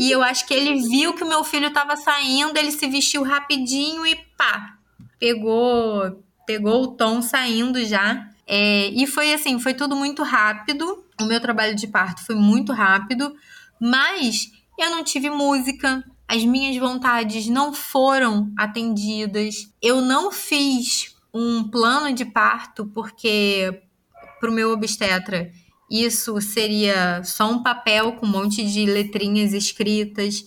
e eu acho que ele viu que o meu filho estava saindo, ele se vestiu rapidinho e pá, pegou, pegou o tom saindo já. É, e foi assim, foi tudo muito rápido. O meu trabalho de parto foi muito rápido, mas eu não tive música. As minhas vontades não foram atendidas. Eu não fiz um plano de parto porque para o meu obstetra isso seria só um papel com um monte de letrinhas escritas.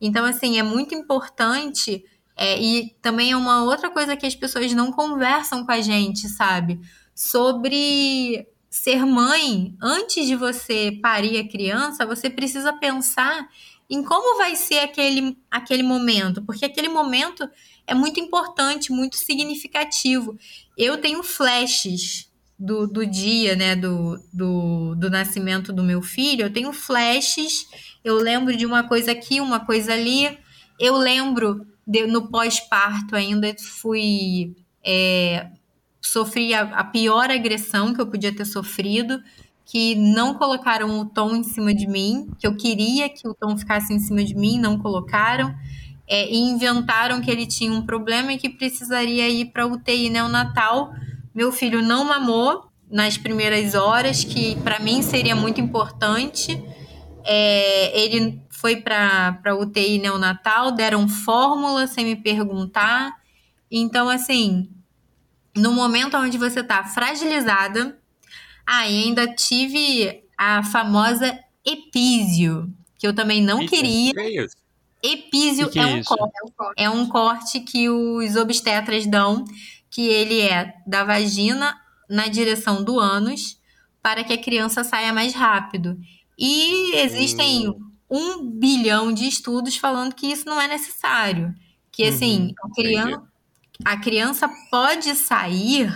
Então, assim, é muito importante. é, e também é uma outra coisa que as pessoas não conversam com a gente, sabe? Sobre ser mãe. Antes de você parir a criança, você precisa pensar em como vai ser aquele, aquele momento, porque aquele momento é muito importante, muito significativo. Eu tenho flashes do, do dia, né, do, do, do nascimento do meu filho, eu tenho flashes, eu lembro de uma coisa aqui, uma coisa ali, eu lembro no pós-parto ainda fui. É, sofri a, a pior agressão que eu podia ter sofrido, que não colocaram o tom em cima de mim, que eu queria que o tom ficasse em cima de mim, não colocaram. É, e inventaram que ele tinha um problema e que precisaria ir para UTI neonatal. Meu filho não mamou nas primeiras horas, que para mim seria muito importante. É, ele foi para UTI neonatal, deram fórmula sem me perguntar. Então, assim, no momento onde você está fragilizada, e ainda tive a famosa epísio, que eu também não Eita. queria. Que isso? Epísio Que que é é um É corte. é um corte que os obstetras dão, que ele é da vagina na direção do ânus, para que a criança saia mais rápido. E existem um bilhão de estudos falando que isso não é necessário. Que assim, a, criança, a criança pode sair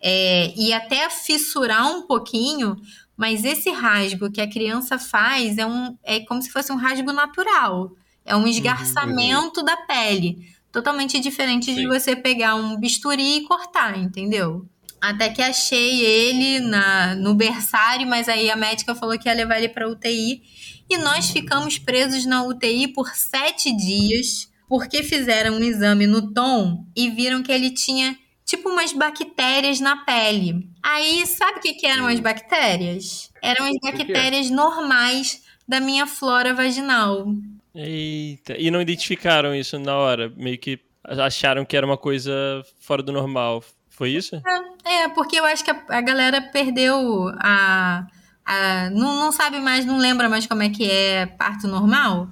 é, e até fissurar um pouquinho, mas esse rasgo que a criança faz é, um, é como se fosse um rasgo natural. É um esgarçamento uhum. da pele. Totalmente diferente Sim. de você pegar um bisturi e cortar, entendeu? Até que achei ele na, no berçário, mas aí a médica falou que ia levar ele para UTI. E nós ficamos presos na UTI por sete dias, porque fizeram um exame no tom e viram que ele tinha tipo umas bactérias na pele. Aí, sabe o que, que eram as bactérias? Eram as bactérias normais da minha flora vaginal. Eita, e não identificaram isso na hora? Meio que acharam que era uma coisa fora do normal. Foi isso? É, é porque eu acho que a, a galera perdeu a. a não, não sabe mais, não lembra mais como é que é parto normal.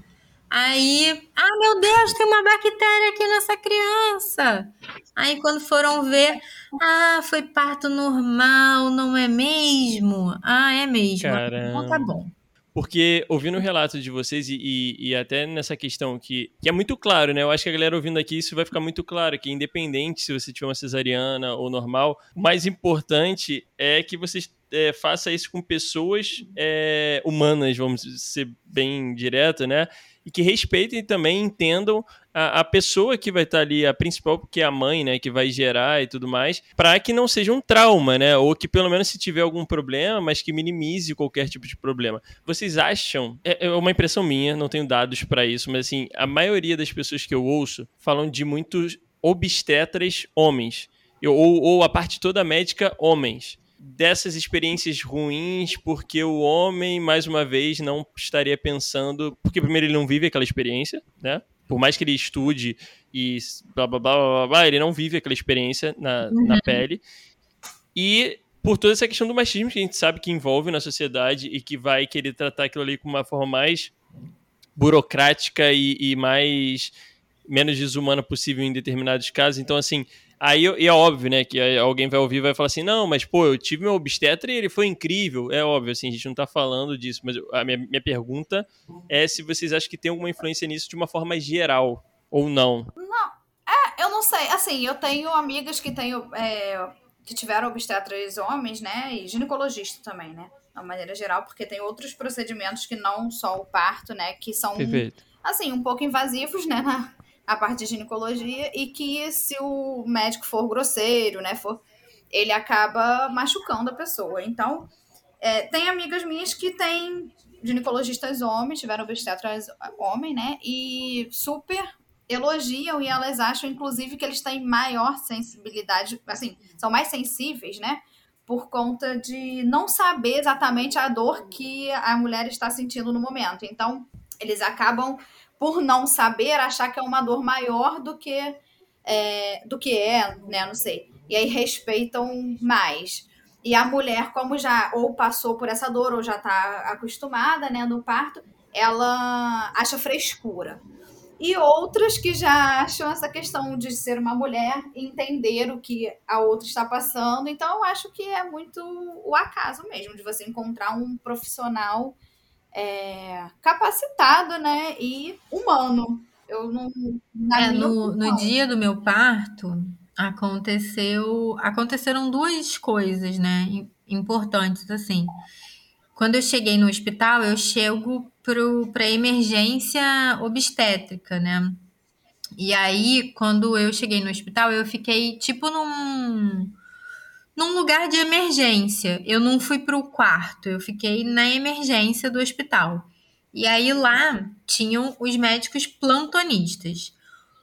Aí, ah, meu Deus, tem uma bactéria aqui nessa criança. Aí, quando foram ver, ah, foi parto normal, não é mesmo? Ah, é mesmo. Caramba. Então tá bom. Porque ouvindo o relato de vocês e, e, e, até nessa questão que, que é muito claro, né? Eu acho que a galera ouvindo aqui isso vai ficar muito claro, que independente se você tiver uma cesariana ou normal, o mais importante é que você é, faça isso com pessoas é, humanas, vamos ser bem direto, né? E que respeitem também entendam a, a, pessoa que vai estar ali, a principal, que é a mãe, né, que vai gerar e tudo mais, para que não seja um trauma, né, ou que pelo menos se tiver algum problema, mas que minimize qualquer tipo de problema. Vocês acham, é, é uma impressão minha, não tenho dados para isso, mas assim, a maioria das pessoas que eu ouço falam de muitos obstetras homens, ou, ou a parte toda médica homens dessas experiências ruins porque o homem, mais uma vez, não estaria pensando. Porque, primeiro, ele não vive aquela experiência, né? Por mais que ele estude e blá blá blá blá, blá ele não vive aquela experiência na, uhum. na pele. E por toda essa questão do machismo que a gente sabe que envolve na sociedade e que vai querer tratar aquilo ali com uma forma mais burocrática e, e mais menos desumana possível em determinados casos. Então, assim, Aí e é óbvio, né, que alguém vai ouvir e vai falar assim: não, mas pô, eu tive meu obstetra e ele foi incrível. É óbvio, assim, a gente não tá falando disso, mas a minha, minha pergunta é se vocês acham que tem alguma influência nisso de uma forma geral ou não. Não, é, eu não sei. Assim, eu tenho amigas que tenho. É, que tiveram obstetras homens, né, e ginecologista também, né, de uma maneira geral, porque tem outros procedimentos que não só o parto, né, que são. Perfeito. Assim, um pouco invasivos, né, na, a parte de ginecologia e que se o médico for grosseiro, né, for, ele acaba machucando a pessoa. Então, é, tem amigas minhas que têm ginecologistas homens, tiveram obstetras homem, né, e super elogiam e elas acham, inclusive, que eles têm maior sensibilidade, assim, são mais sensíveis, né, por conta de não saber exatamente a dor que a mulher está sentindo no momento. Então, eles acabam por não saber, achar que é uma dor maior do que é, do que é, né? Não sei. E aí respeitam mais. E a mulher, como já ou passou por essa dor ou já está acostumada, né, no parto, ela acha frescura. E outras que já acham essa questão de ser uma mulher entender o que a outra está passando. Então, eu acho que é muito o acaso mesmo de você encontrar um profissional é, capacitado, né? E humano. Eu não. É, no, no dia do meu parto, aconteceu. Aconteceram duas coisas, né? Importantes, assim. Quando eu cheguei no hospital, eu chego para emergência obstétrica, né? E aí, quando eu cheguei no hospital, eu fiquei tipo num num lugar de emergência. Eu não fui para o quarto, eu fiquei na emergência do hospital. E aí lá tinham os médicos plantonistas.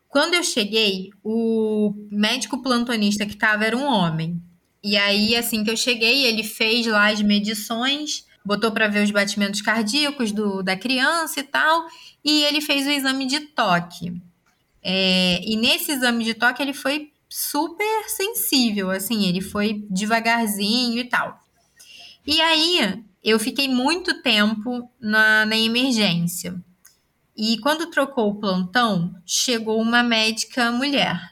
Quando eu cheguei, o médico plantonista que estava era um homem. E aí, assim que eu cheguei, ele fez lá as medições, botou para ver os batimentos cardíacos do, da criança e tal, e ele fez o exame de toque. É, e nesse exame de toque, ele foi super sensível, assim, ele foi devagarzinho e tal. E aí eu fiquei muito tempo na, na emergência. E quando trocou o plantão, chegou uma médica mulher.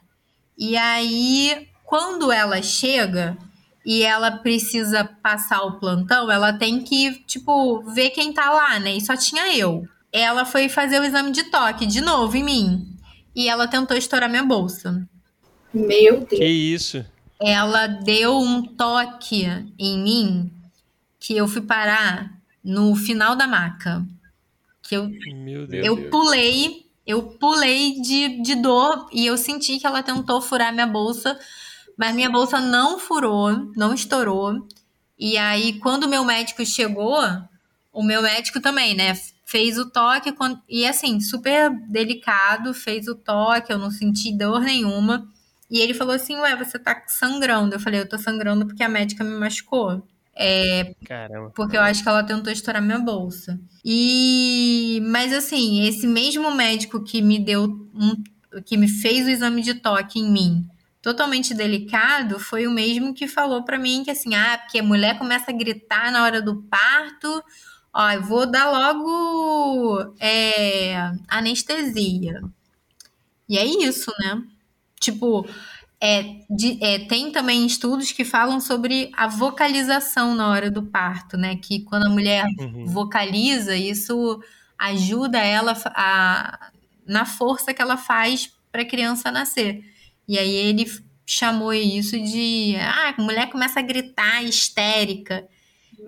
E aí, quando ela chega e ela precisa passar o plantão, ela tem que, tipo, ver quem tá lá, né? E só tinha eu. Ela foi fazer o exame de toque de novo em mim. E ela tentou estourar minha bolsa. Meu Deus. Que isso? Ela deu um toque em mim que eu fui parar no final da maca. Que eu, Meu Deus. eu pulei eu pulei de, de dor e eu senti que ela tentou furar minha bolsa, mas minha bolsa não furou, não estourou. E aí, quando o meu médico chegou, o meu médico também, né? Fez o toque e assim, super delicado, fez o toque, eu não senti dor nenhuma. E ele falou assim: Ué, você tá sangrando. Eu falei: Eu tô sangrando porque a médica me machucou. É, Caramba. Porque eu acho que ela tentou estourar minha bolsa. E. Mas assim, esse mesmo médico que me deu. Um, que me fez o exame de toque em mim totalmente delicado foi o mesmo que falou para mim que assim, ah, porque a mulher começa a gritar na hora do parto, ó, eu vou dar logo é, anestesia. E é isso, né? Tipo, é, de, é, tem também estudos que falam sobre a vocalização na hora do parto, né? Que quando a mulher uhum. vocaliza, isso ajuda ela a, na força que ela faz para a criança nascer. E aí ele chamou isso de ah, a mulher começa a gritar histérica.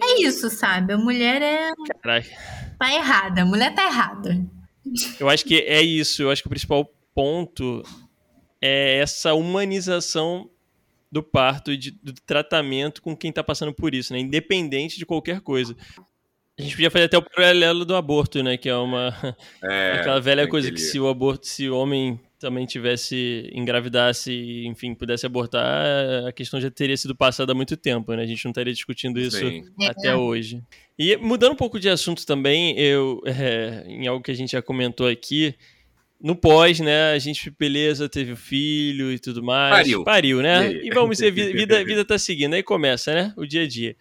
É isso, sabe? A mulher é. Caraca. Tá errada, a mulher tá errada. Eu acho que é isso. Eu acho que o principal ponto é essa humanização do parto e de, do tratamento com quem está passando por isso, né? Independente de qualquer coisa. A gente podia fazer até o paralelo do aborto, né? Que é uma é, aquela velha coisa que se o aborto, se o homem também tivesse engravidasse, enfim, pudesse abortar, a questão já teria sido passada há muito tempo, né? A gente não estaria discutindo isso Sim. até é. hoje. E mudando um pouco de assunto também, eu é, em algo que a gente já comentou aqui, no pós, né? A gente, beleza, teve o filho e tudo mais. Pariu. Pariu, né? E vamos ver, vida, vida tá seguindo. Aí começa, né? O dia a dia.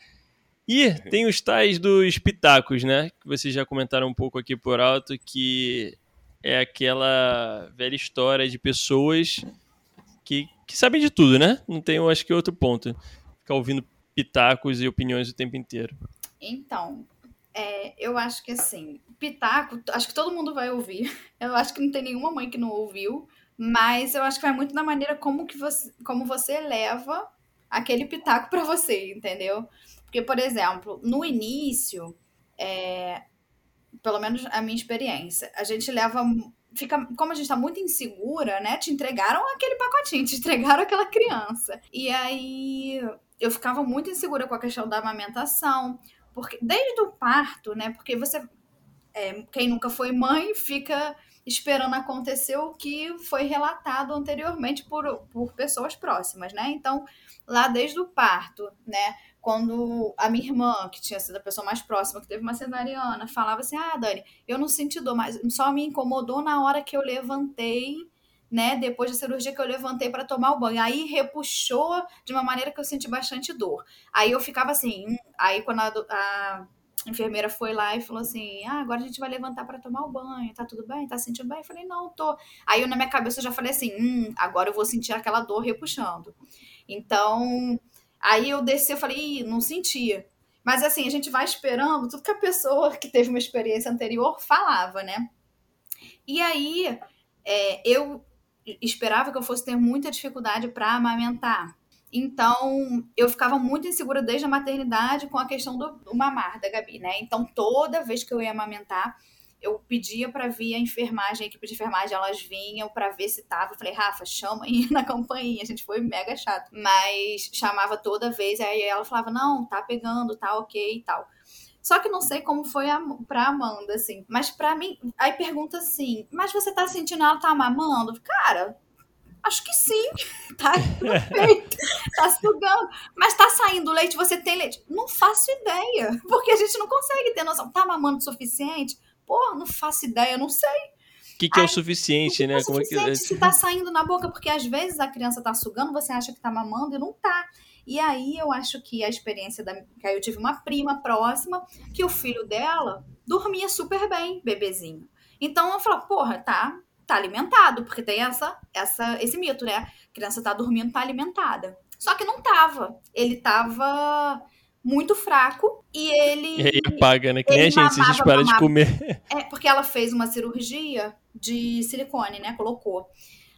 E tem os tais dos pitacos, né? Que vocês já comentaram um pouco aqui por alto, que é aquela velha história de pessoas que, que sabem de tudo, né? Não tem, eu acho que, outro ponto. Ficar ouvindo pitacos e opiniões o tempo inteiro. Então, é, eu acho que assim, pitaco, acho que todo mundo vai ouvir. Eu acho que não tem nenhuma mãe que não ouviu, mas eu acho que vai muito na maneira como que você, como você leva aquele pitaco para você, entendeu? Porque, por exemplo, no início, é, pelo menos a minha experiência, a gente leva fica, como a gente tá muito insegura, né? Te entregaram aquele pacotinho, te entregaram aquela criança. E aí eu ficava muito insegura com a questão da amamentação, porque desde o parto, né? Porque você, é, quem nunca foi mãe, fica esperando acontecer o que foi relatado anteriormente por, por pessoas próximas, né? Então, lá desde o parto, né? Quando a minha irmã, que tinha sido a pessoa mais próxima, que teve uma cesariana, falava assim: Ah, Dani, eu não senti dor, mas só me incomodou na hora que eu levantei né? Depois da cirurgia que eu levantei para tomar o banho. Aí repuxou de uma maneira que eu senti bastante dor. Aí eu ficava assim, hum, aí quando a, a enfermeira foi lá e falou assim: "Ah, agora a gente vai levantar para tomar o banho. Tá tudo bem? Tá sentindo bem?" Eu falei: "Não, tô". Aí eu na minha cabeça eu já falei assim: "Hum, agora eu vou sentir aquela dor repuxando". Então, aí eu desci, eu falei: "Não sentia". Mas assim, a gente vai esperando tudo que a pessoa que teve uma experiência anterior falava, né? E aí, é, eu esperava que eu fosse ter muita dificuldade para amamentar. Então, eu ficava muito insegura desde a maternidade com a questão do, do mamar da Gabi, né? Então, toda vez que eu ia amamentar, eu pedia para vir a enfermagem, a equipe de enfermagem, elas vinham para ver se tava. Eu falei, Rafa, chama aí na campainha. A gente foi mega chato. Mas chamava toda vez, aí ela falava, não, tá pegando, tá ok e tal. Só que não sei como foi a, pra Amanda, assim. Mas pra mim, aí pergunta assim: mas você tá sentindo ela tá mamando? Cara, acho que sim. Tá perfeito. tá sugando. Mas tá saindo leite, você tem leite? Não faço ideia. Porque a gente não consegue ter noção. Tá mamando o suficiente? Pô, não faço ideia, não sei. O que, que é o suficiente, né? É o suficiente Como é que... se tá saindo na boca, porque às vezes a criança tá sugando, você acha que tá mamando e não tá. E aí eu acho que a experiência da. Que aí eu tive uma prima próxima que o filho dela dormia super bem, bebezinho. Então eu falo, porra, tá, tá alimentado, porque tem essa, essa, esse mito, né? A criança tá dormindo, tá alimentada. Só que não tava. Ele tava muito fraco e ele. E aí apaga, né? Que nem a gente, se a gente para de comer. É, porque ela fez uma cirurgia de silicone, né? Colocou.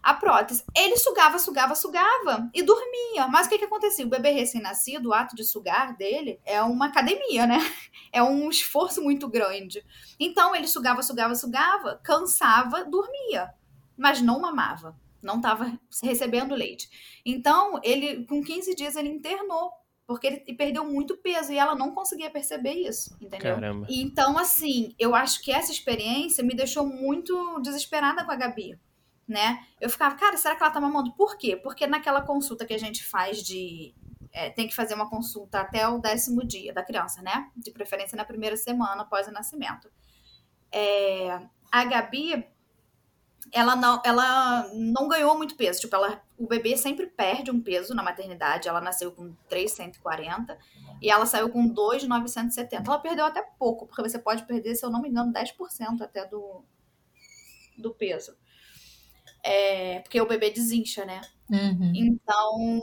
A prótese. Ele sugava, sugava, sugava e dormia. Mas o que que acontecia? O bebê recém-nascido, o ato de sugar dele é uma academia, né? É um esforço muito grande. Então ele sugava, sugava, sugava, cansava, dormia, mas não mamava. Não estava recebendo leite. Então, ele com 15 dias ele internou porque ele perdeu muito peso e ela não conseguia perceber isso, entendeu? Caramba. Então, assim, eu acho que essa experiência me deixou muito desesperada com a Gabi, né? Eu ficava, cara, será que ela tá mamando? Por quê? Porque naquela consulta que a gente faz de. É, tem que fazer uma consulta até o décimo dia da criança, né? De preferência na primeira semana após o nascimento. É, a Gabi, ela não, ela não ganhou muito peso. Tipo, ela, o bebê sempre perde um peso na maternidade. Ela nasceu com 340 e ela saiu com 2,970. Ela perdeu até pouco, porque você pode perder, se eu não me engano, 10% até do, do peso. É, porque o bebê desincha, né? Uhum. Então,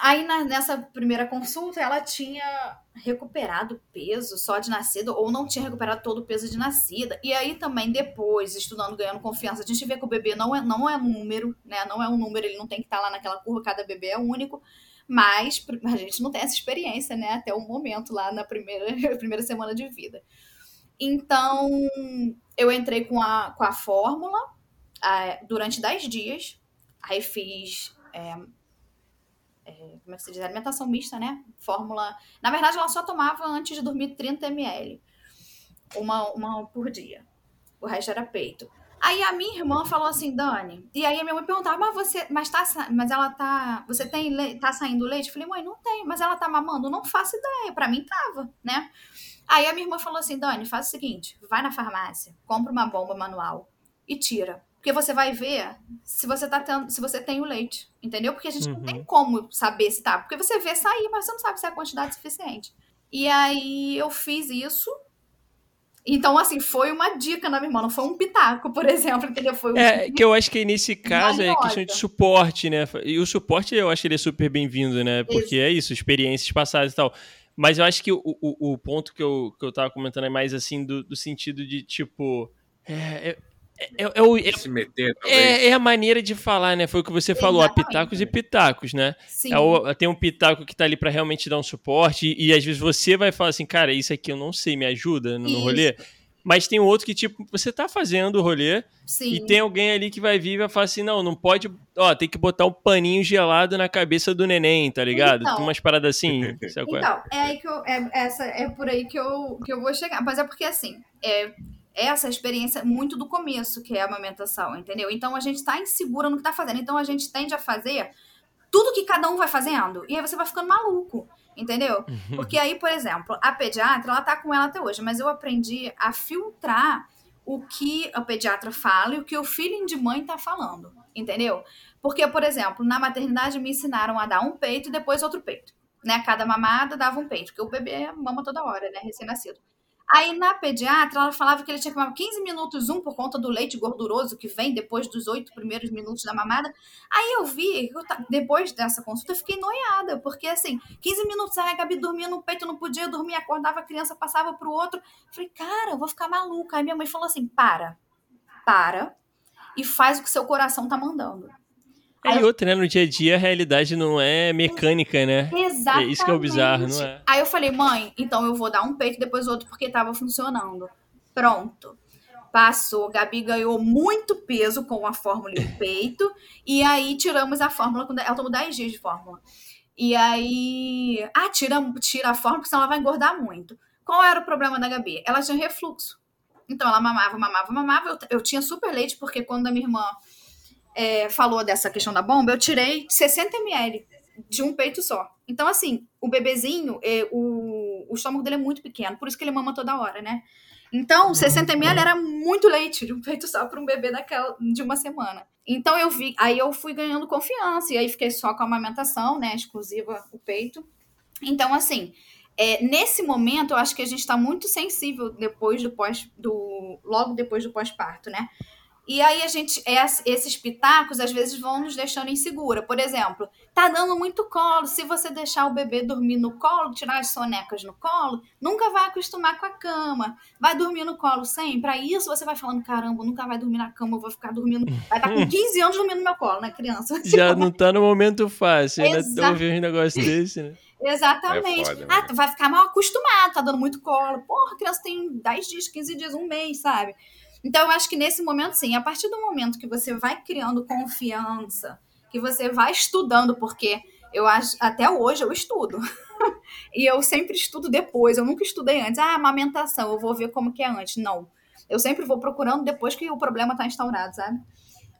aí na- nessa primeira consulta, ela tinha recuperado peso só de nascida, ou não tinha recuperado todo o peso de nascida. E aí também, depois, estudando, ganhando confiança, a gente vê que o bebê não é, não é número, né? Não é um número, ele não tem que estar lá naquela curva, cada bebê é único. Mas a gente não tem essa experiência, né? Até o momento lá na primeira, primeira semana de vida. Então, eu entrei com a, com a fórmula ah, durante 10 dias. Aí fiz é, como é que se diz? Alimentação mista, né? Fórmula. Na verdade, ela só tomava antes de dormir 30 ml. Uma, uma por dia. O resto era peito. Aí a minha irmã falou assim, Dani. E aí a minha mãe perguntava, mas você. Mas, tá, mas ela tá. Você tem tá saindo leite? Eu falei, mãe, não tem. Mas ela tá mamando? Não faço ideia. Pra mim tava, né? Aí a minha irmã falou assim, Dani, faz o seguinte: vai na farmácia, compra uma bomba manual e tira. Porque você vai ver se você tá tendo, se você tem o leite, entendeu? Porque a gente não Uhum. tem como saber se tá, porque você vê sair, mas você não sabe se é a quantidade suficiente. E aí eu fiz isso. Então, assim, foi uma dica na minha irmã, não foi um pitaco, por exemplo, entendeu? Foi um É, que eu acho que nesse caso é Valiosa. questão de suporte, né? E o suporte eu acho que ele é super bem-vindo, né? Porque é isso, experiências passadas e tal. Mas eu acho que o, o, o ponto que eu, que eu tava comentando é mais assim, do, do sentido de, tipo. É, é, é, é o- é- Se meter, é- é a maneira de falar, né? Foi o que você falou, Exatamente. pitacos e pitacos, né? Sim. É o- tem um pitaco que tá ali pra realmente dar um suporte, e, e às vezes você vai falar assim, cara, isso aqui eu não sei, me ajuda no, no rolê. Mas tem outro que, tipo, você tá fazendo o rolê, Sim. e tem alguém ali que vai vir e vai falar assim: não, não pode. Ó, tem que botar um paninho gelado na cabeça do neném, tá ligado? Então. tem umas paradas assim. sabe qual é? Então, é aí que eu, é, essa, é por aí que eu, que eu vou chegar. Mas é porque, assim, é, essa experiência muito do começo, que é a amamentação, entendeu? Então a gente tá insegura no que tá fazendo. Então a gente tende a fazer tudo que cada um vai fazendo. E aí você vai ficando maluco, entendeu? Porque aí, por exemplo, a pediatra, ela tá com ela até hoje, mas eu aprendi a filtrar o que a pediatra fala e o que o feeling de mãe tá falando, entendeu? Porque, por exemplo, na maternidade me ensinaram a dar um peito e depois outro peito, né? Cada mamada dava um peito, porque o bebê mama toda hora, né? Recém-nascido. Aí na pediatra, ela falava que ele tinha que mamar 15 minutos um por conta do leite gorduroso que vem depois dos oito primeiros minutos da mamada. Aí eu vi, eu depois dessa consulta, eu fiquei noiada, porque assim, 15 minutos, aí a Gabi dormia no peito, não podia dormir, acordava a criança, passava pro outro. Falei, cara, eu vou ficar maluca. Aí minha mãe falou assim: para, para e faz o que seu coração tá mandando. É, e outra, né? No dia a dia a realidade não é mecânica, né? É Exatamente. isso que é o bizarro, não é? Aí eu falei, mãe, então eu vou dar um peito depois outro porque tava funcionando. Pronto. Passou, Gabi ganhou muito peso com a fórmula e o peito. E aí tiramos a fórmula. Ela tomou 10 dias de fórmula. E aí. Ah, tira, tira a fórmula, porque senão ela vai engordar muito. Qual era o problema da Gabi? Ela tinha refluxo. Então ela mamava, mamava, mamava. Eu, eu tinha super leite, porque quando a minha irmã é, falou dessa questão da bomba, eu tirei 60 ml de um peito só. Então, assim, o bebezinho, é, o, o estômago dele é muito pequeno, por isso que ele mama toda hora, né? Então, 60 ml era muito leite de um peito só para um bebê daquela, de uma semana. Então eu vi, aí eu fui ganhando confiança, e aí fiquei só com a amamentação, né? Exclusiva o peito. Então, assim, é, nesse momento, eu acho que a gente está muito sensível depois do pós, do, logo depois do pós-parto, né? E aí a gente, esses pitacos às vezes vão nos deixando insegura. Por exemplo, tá dando muito colo. Se você deixar o bebê dormir no colo, tirar as sonecas no colo, nunca vai acostumar com a cama. Vai dormir no colo sempre. Aí isso você vai falando, caramba, nunca vai dormir na cama, eu vou ficar dormindo. Vai estar tá com 15 anos dormindo no meu colo, né, criança? Já não tá no momento fácil, né? Ouvir um negócio desse, né? Exatamente. É foda, ah, vai ficar mal acostumado, tá dando muito colo. Porra, a criança tem 10 dias, 15 dias, um mês, sabe? Então, eu acho que nesse momento, sim, a partir do momento que você vai criando confiança, que você vai estudando, porque eu acho, até hoje eu estudo. e eu sempre estudo depois, eu nunca estudei antes. Ah, amamentação, eu vou ver como que é antes. Não. Eu sempre vou procurando depois que o problema está instaurado, sabe?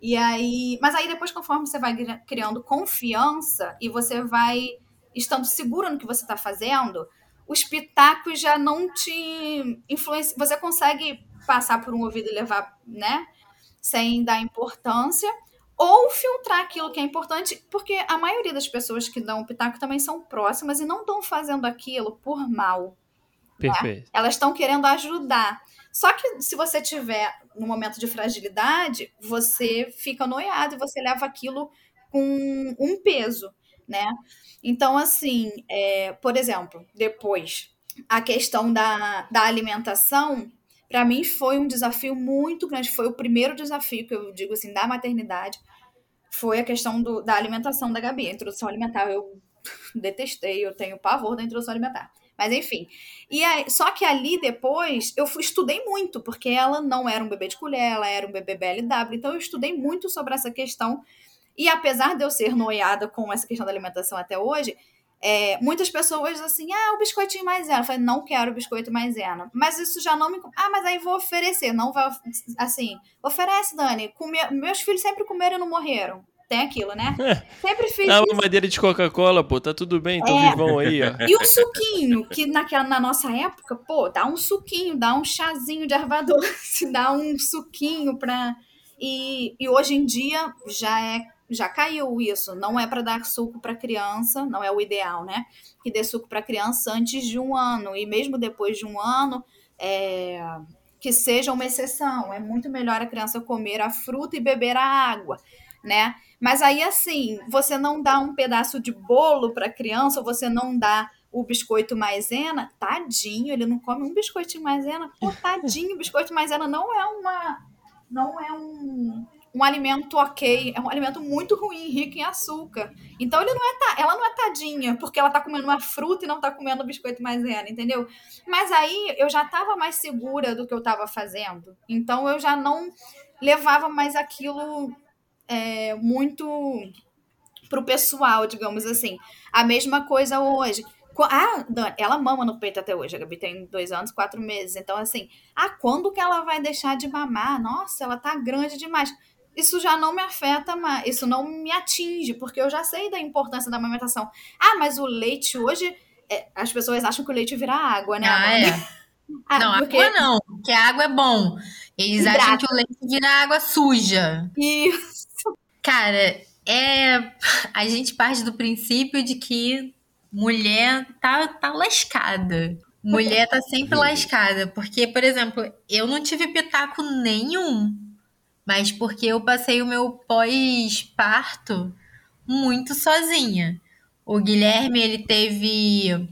E aí, mas aí depois, conforme você vai criando confiança e você vai estando segura no que você está fazendo, os pitacos já não te influenciam. Você consegue passar por um ouvido e levar, né? Sem dar importância. Ou filtrar aquilo que é importante, porque a maioria das pessoas que dão pitaco também são próximas e não estão fazendo aquilo por mal. Né? Perfeito. Né? Elas estão querendo ajudar. Só que se você tiver no momento de fragilidade, você fica noiado e você leva aquilo com um peso, né? Então, assim, é, por exemplo, depois, a questão da, da alimentação, para mim foi um desafio muito grande. Foi o primeiro desafio que eu digo assim da maternidade. Foi a questão do, da alimentação da Gabi, a introdução alimentar. Eu detestei, eu tenho pavor da introdução alimentar. Mas enfim. E aí, só que ali depois eu fui, estudei muito, porque ela não era um bebê de colher, ela era um bebê BLW. Então eu estudei muito sobre essa questão. E apesar de eu ser noiada com essa questão da alimentação até hoje, é, muitas pessoas assim, ah, o biscoitinho maisena. Eu falei, não quero o biscoito maisena. Mas isso já não me. Ah, mas aí vou oferecer. Não vai. Assim, oferece, Dani. Come... Meus filhos sempre comeram e não morreram. Tem aquilo, né? Sempre fiz. Dá uma madeira de Coca-Cola, pô, tá tudo bem, tão é. vivão aí, ó. E o suquinho, que naquela, na nossa época, pô, dá um suquinho, dá um chazinho de erva doce, dá um suquinho pra. E, e hoje em dia já é já caiu isso. Não é para dar suco para criança, não é o ideal, né? Que dê suco para criança antes de um ano e mesmo depois de um ano, é, que seja uma exceção. É muito melhor a criança comer a fruta e beber a água, né? Mas aí assim, você não dá um pedaço de bolo para criança, você não dá o biscoito maisena, tadinho, ele não come um biscoitinho maisena, pô, tadinho, biscoito maisena não é uma não é um um alimento ok, é um alimento muito ruim, rico em açúcar. Então ele não é ela não é tadinha, porque ela tá comendo uma fruta e não tá comendo biscoito maisena, entendeu? Mas aí eu já tava mais segura do que eu tava fazendo. Então eu já não levava mais aquilo é, muito pro pessoal, digamos assim. A mesma coisa hoje. Ah, ela mama no peito até hoje. A Gabi tem dois anos, quatro meses. Então, assim, ah, quando que ela vai deixar de mamar? Nossa, ela tá grande demais isso já não me afeta mais, isso não me atinge, porque eu já sei da importância da amamentação. Ah, mas o leite hoje, é, as pessoas acham que o leite vira água, né? Ah, é. Ah, não, porque... água não, porque a água é bom. Eles Hidrata. acham que o leite vira água suja. Isso. Cara, é a gente parte do princípio de que mulher tá, tá lascada. Mulher tá sempre lascada. Porque, por exemplo, eu não tive pitaco nenhum mas porque eu passei o meu pós-parto muito sozinha. O Guilherme ele teve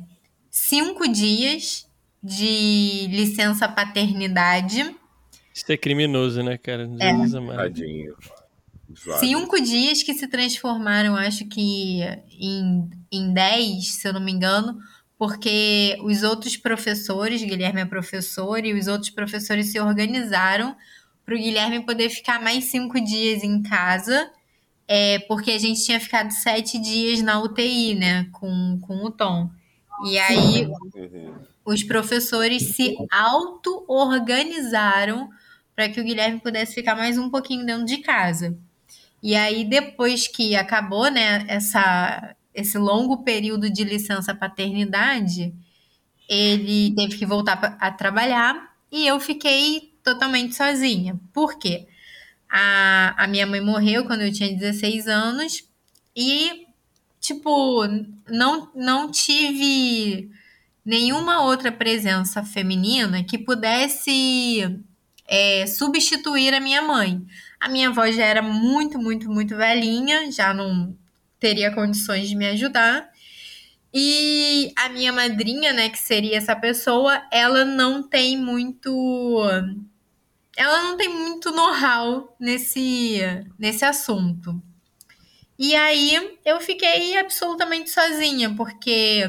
cinco dias de licença paternidade. Isso é criminoso, né, cara? É. Tadinho. Cinco dias que se transformaram, acho que em, em dez, se eu não me engano, porque os outros professores, Guilherme é professor, e os outros professores se organizaram para o Guilherme poder ficar mais cinco dias em casa, é, porque a gente tinha ficado sete dias na UTI, né, com, com o Tom. E aí uhum. os professores se auto-organizaram para que o Guilherme pudesse ficar mais um pouquinho dentro de casa. E aí, depois que acabou, né, essa, esse longo período de licença paternidade, ele teve que voltar a trabalhar e eu fiquei totalmente sozinha. Por quê? A, a minha mãe morreu quando eu tinha 16 anos e, tipo, não, não tive nenhuma outra presença feminina que pudesse é, substituir a minha mãe. A minha avó já era muito, muito, muito velhinha, já não teria condições de me ajudar. E a minha madrinha, né, que seria essa pessoa, ela não tem muito ela não tem muito know-how nesse nesse assunto. E aí eu fiquei absolutamente sozinha, porque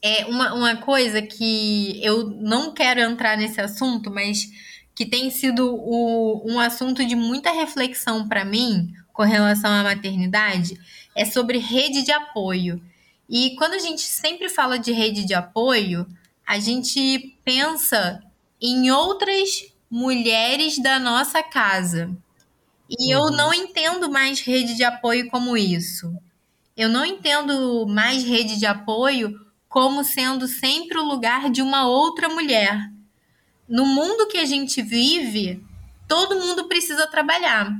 é uma, uma coisa que eu não quero entrar nesse assunto, mas que tem sido o, um assunto de muita reflexão para mim com relação à maternidade, é sobre rede de apoio. E quando a gente sempre fala de rede de apoio, a gente pensa em outras mulheres da nossa casa. E uhum. eu não entendo mais rede de apoio como isso. Eu não entendo mais rede de apoio como sendo sempre o lugar de uma outra mulher. No mundo que a gente vive, todo mundo precisa trabalhar.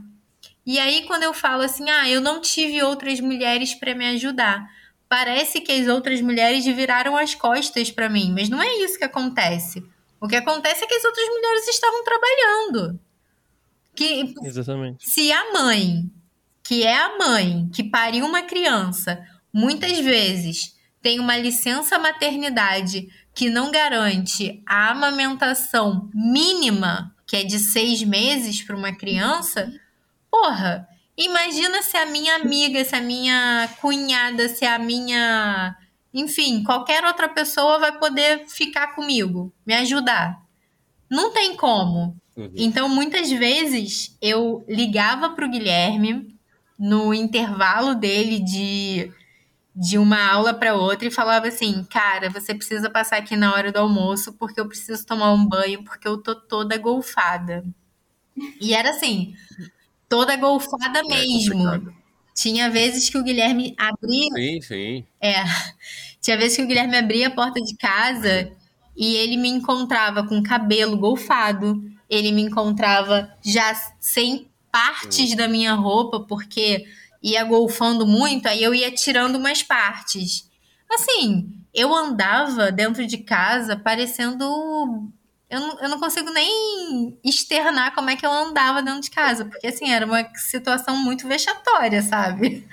E aí, quando eu falo assim, ah, eu não tive outras mulheres para me ajudar, parece que as outras mulheres viraram as costas para mim, mas não é isso que acontece. O que acontece é que as outras mulheres estavam trabalhando. Que Exatamente. Se a mãe, que é a mãe que pariu uma criança, muitas vezes tem uma licença maternidade que não garante a amamentação mínima, que é de seis meses para uma criança, porra, imagina se a minha amiga, se a minha cunhada, se a minha. Enfim, qualquer outra pessoa vai poder ficar comigo, me ajudar. Não tem como. Uhum. Então, muitas vezes, eu ligava para o Guilherme no intervalo dele de, de uma aula para outra e falava assim: Cara, você precisa passar aqui na hora do almoço porque eu preciso tomar um banho porque eu tô toda golfada. E era assim, toda golfada é mesmo. Complicado. Tinha vezes que o Guilherme abria. Sim, sim. É. Tinha vezes que o Guilherme abria a porta de casa e ele me encontrava com cabelo golfado, ele me encontrava já sem partes hum. da minha roupa, porque ia golfando muito, aí eu ia tirando umas partes. Assim, eu andava dentro de casa parecendo. Eu não, eu não consigo nem externar como é que eu andava dentro de casa, porque assim, era uma situação muito vexatória, sabe?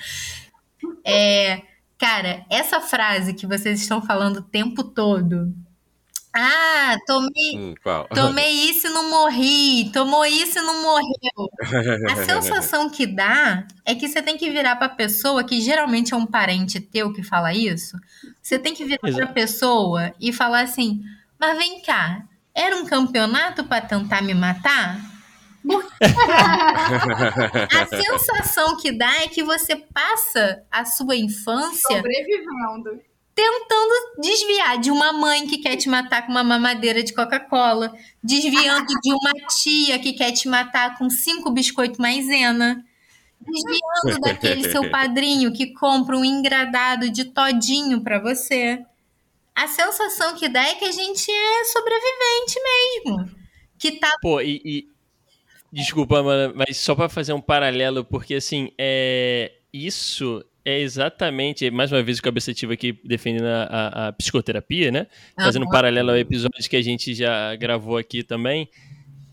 É, cara, essa frase que vocês estão falando o tempo todo, ah, tomei, hum, tomei isso e não morri, tomou isso e não morreu. A sensação que dá é que você tem que virar para a pessoa, que geralmente é um parente teu que fala isso, você tem que virar para a pessoa e falar assim: mas vem cá, era um campeonato para tentar me matar? a sensação que dá é que você passa a sua infância sobrevivendo tentando desviar de uma mãe que quer te matar com uma mamadeira de Coca-Cola, desviando de uma tia que quer te matar com cinco biscoitos maisena, desviando daquele seu padrinho que compra um engradado de todinho para você. A sensação que dá é que a gente é sobrevivente mesmo. Que tá. Pô, e. e... Desculpa, mas só para fazer um paralelo, porque assim, é... isso é exatamente, mais uma vez o cabeçativo aqui defendendo a, a, a psicoterapia, né? Ah, Fazendo um paralelo ao episódio que a gente já gravou aqui também.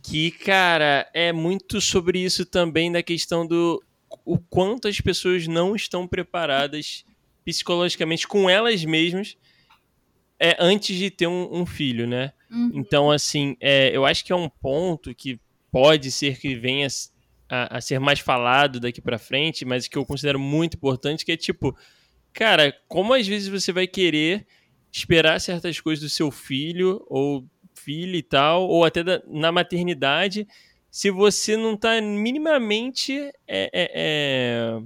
Que, cara, é muito sobre isso também da questão do o quanto as pessoas não estão preparadas psicologicamente com elas mesmas é, antes de ter um, um filho, né? Uhum. Então, assim, é, eu acho que é um ponto que pode ser que venha a, a ser mais falado daqui para frente, mas que eu considero muito importante, que é tipo, cara, como às vezes você vai querer esperar certas coisas do seu filho ou filha e tal, ou até da, na maternidade, se você não tá minimamente é, é, é,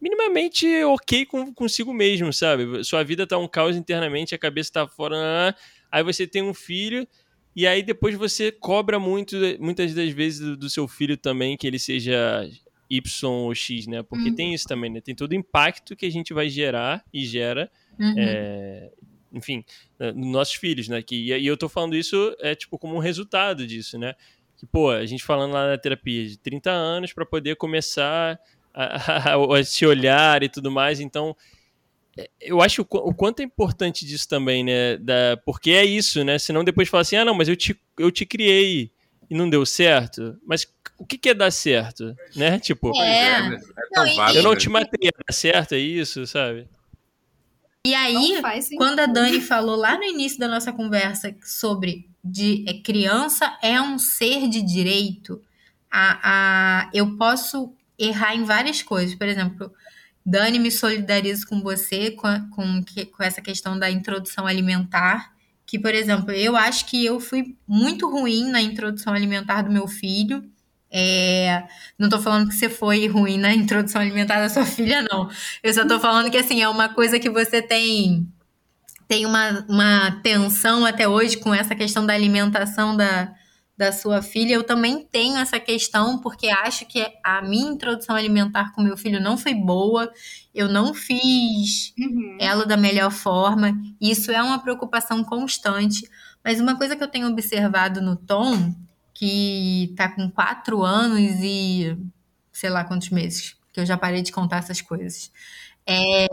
minimamente ok com, consigo mesmo, sabe? Sua vida tá um caos internamente, a cabeça tá fora, aí você tem um filho e aí depois você cobra muito, muitas das vezes do, do seu filho também que ele seja Y ou X, né? Porque uhum. tem isso também, né? Tem todo o impacto que a gente vai gerar e gera, uhum. é, enfim, nos nossos filhos, né? Que, e eu tô falando isso é tipo como um resultado disso, né? Que, pô, a gente falando lá na terapia de 30 anos para poder começar a, a, a, se olhar e tudo mais, então eu acho o, quanto é importante disso também, né? Da, porque é isso, né? Senão depois fala assim, ah, não, mas eu te, eu te criei e não deu certo. Mas o que, que é dar certo, né? Tipo, É. né? É Não, e- vago, eu não né? te matei, é dar certo, é isso, sabe? E aí, quando a Dani falou lá no início da nossa conversa sobre de é, criança é um ser de direito, a, a, eu posso errar em várias coisas. Por exemplo, Dani, me solidarizo com você com, a- com, que- com essa questão da introdução alimentar. Que, por exemplo, eu acho que eu fui muito ruim na introdução alimentar do meu filho. É, não tô falando que você foi ruim na introdução alimentar da sua filha, não. Eu só tô falando que, assim, é uma coisa que você tem tem uma, uma tensão até hoje com essa questão da alimentação da, da sua filha. Eu também tenho essa questão, porque acho que a minha introdução alimentar com meu filho não foi boa. Eu não fiz Uhum. ela da melhor forma. Isso é uma preocupação constante. Mas uma coisa que eu tenho observado no Tom, que tá com quatro anos e sei lá quantos meses, que eu já parei de contar essas coisas. É.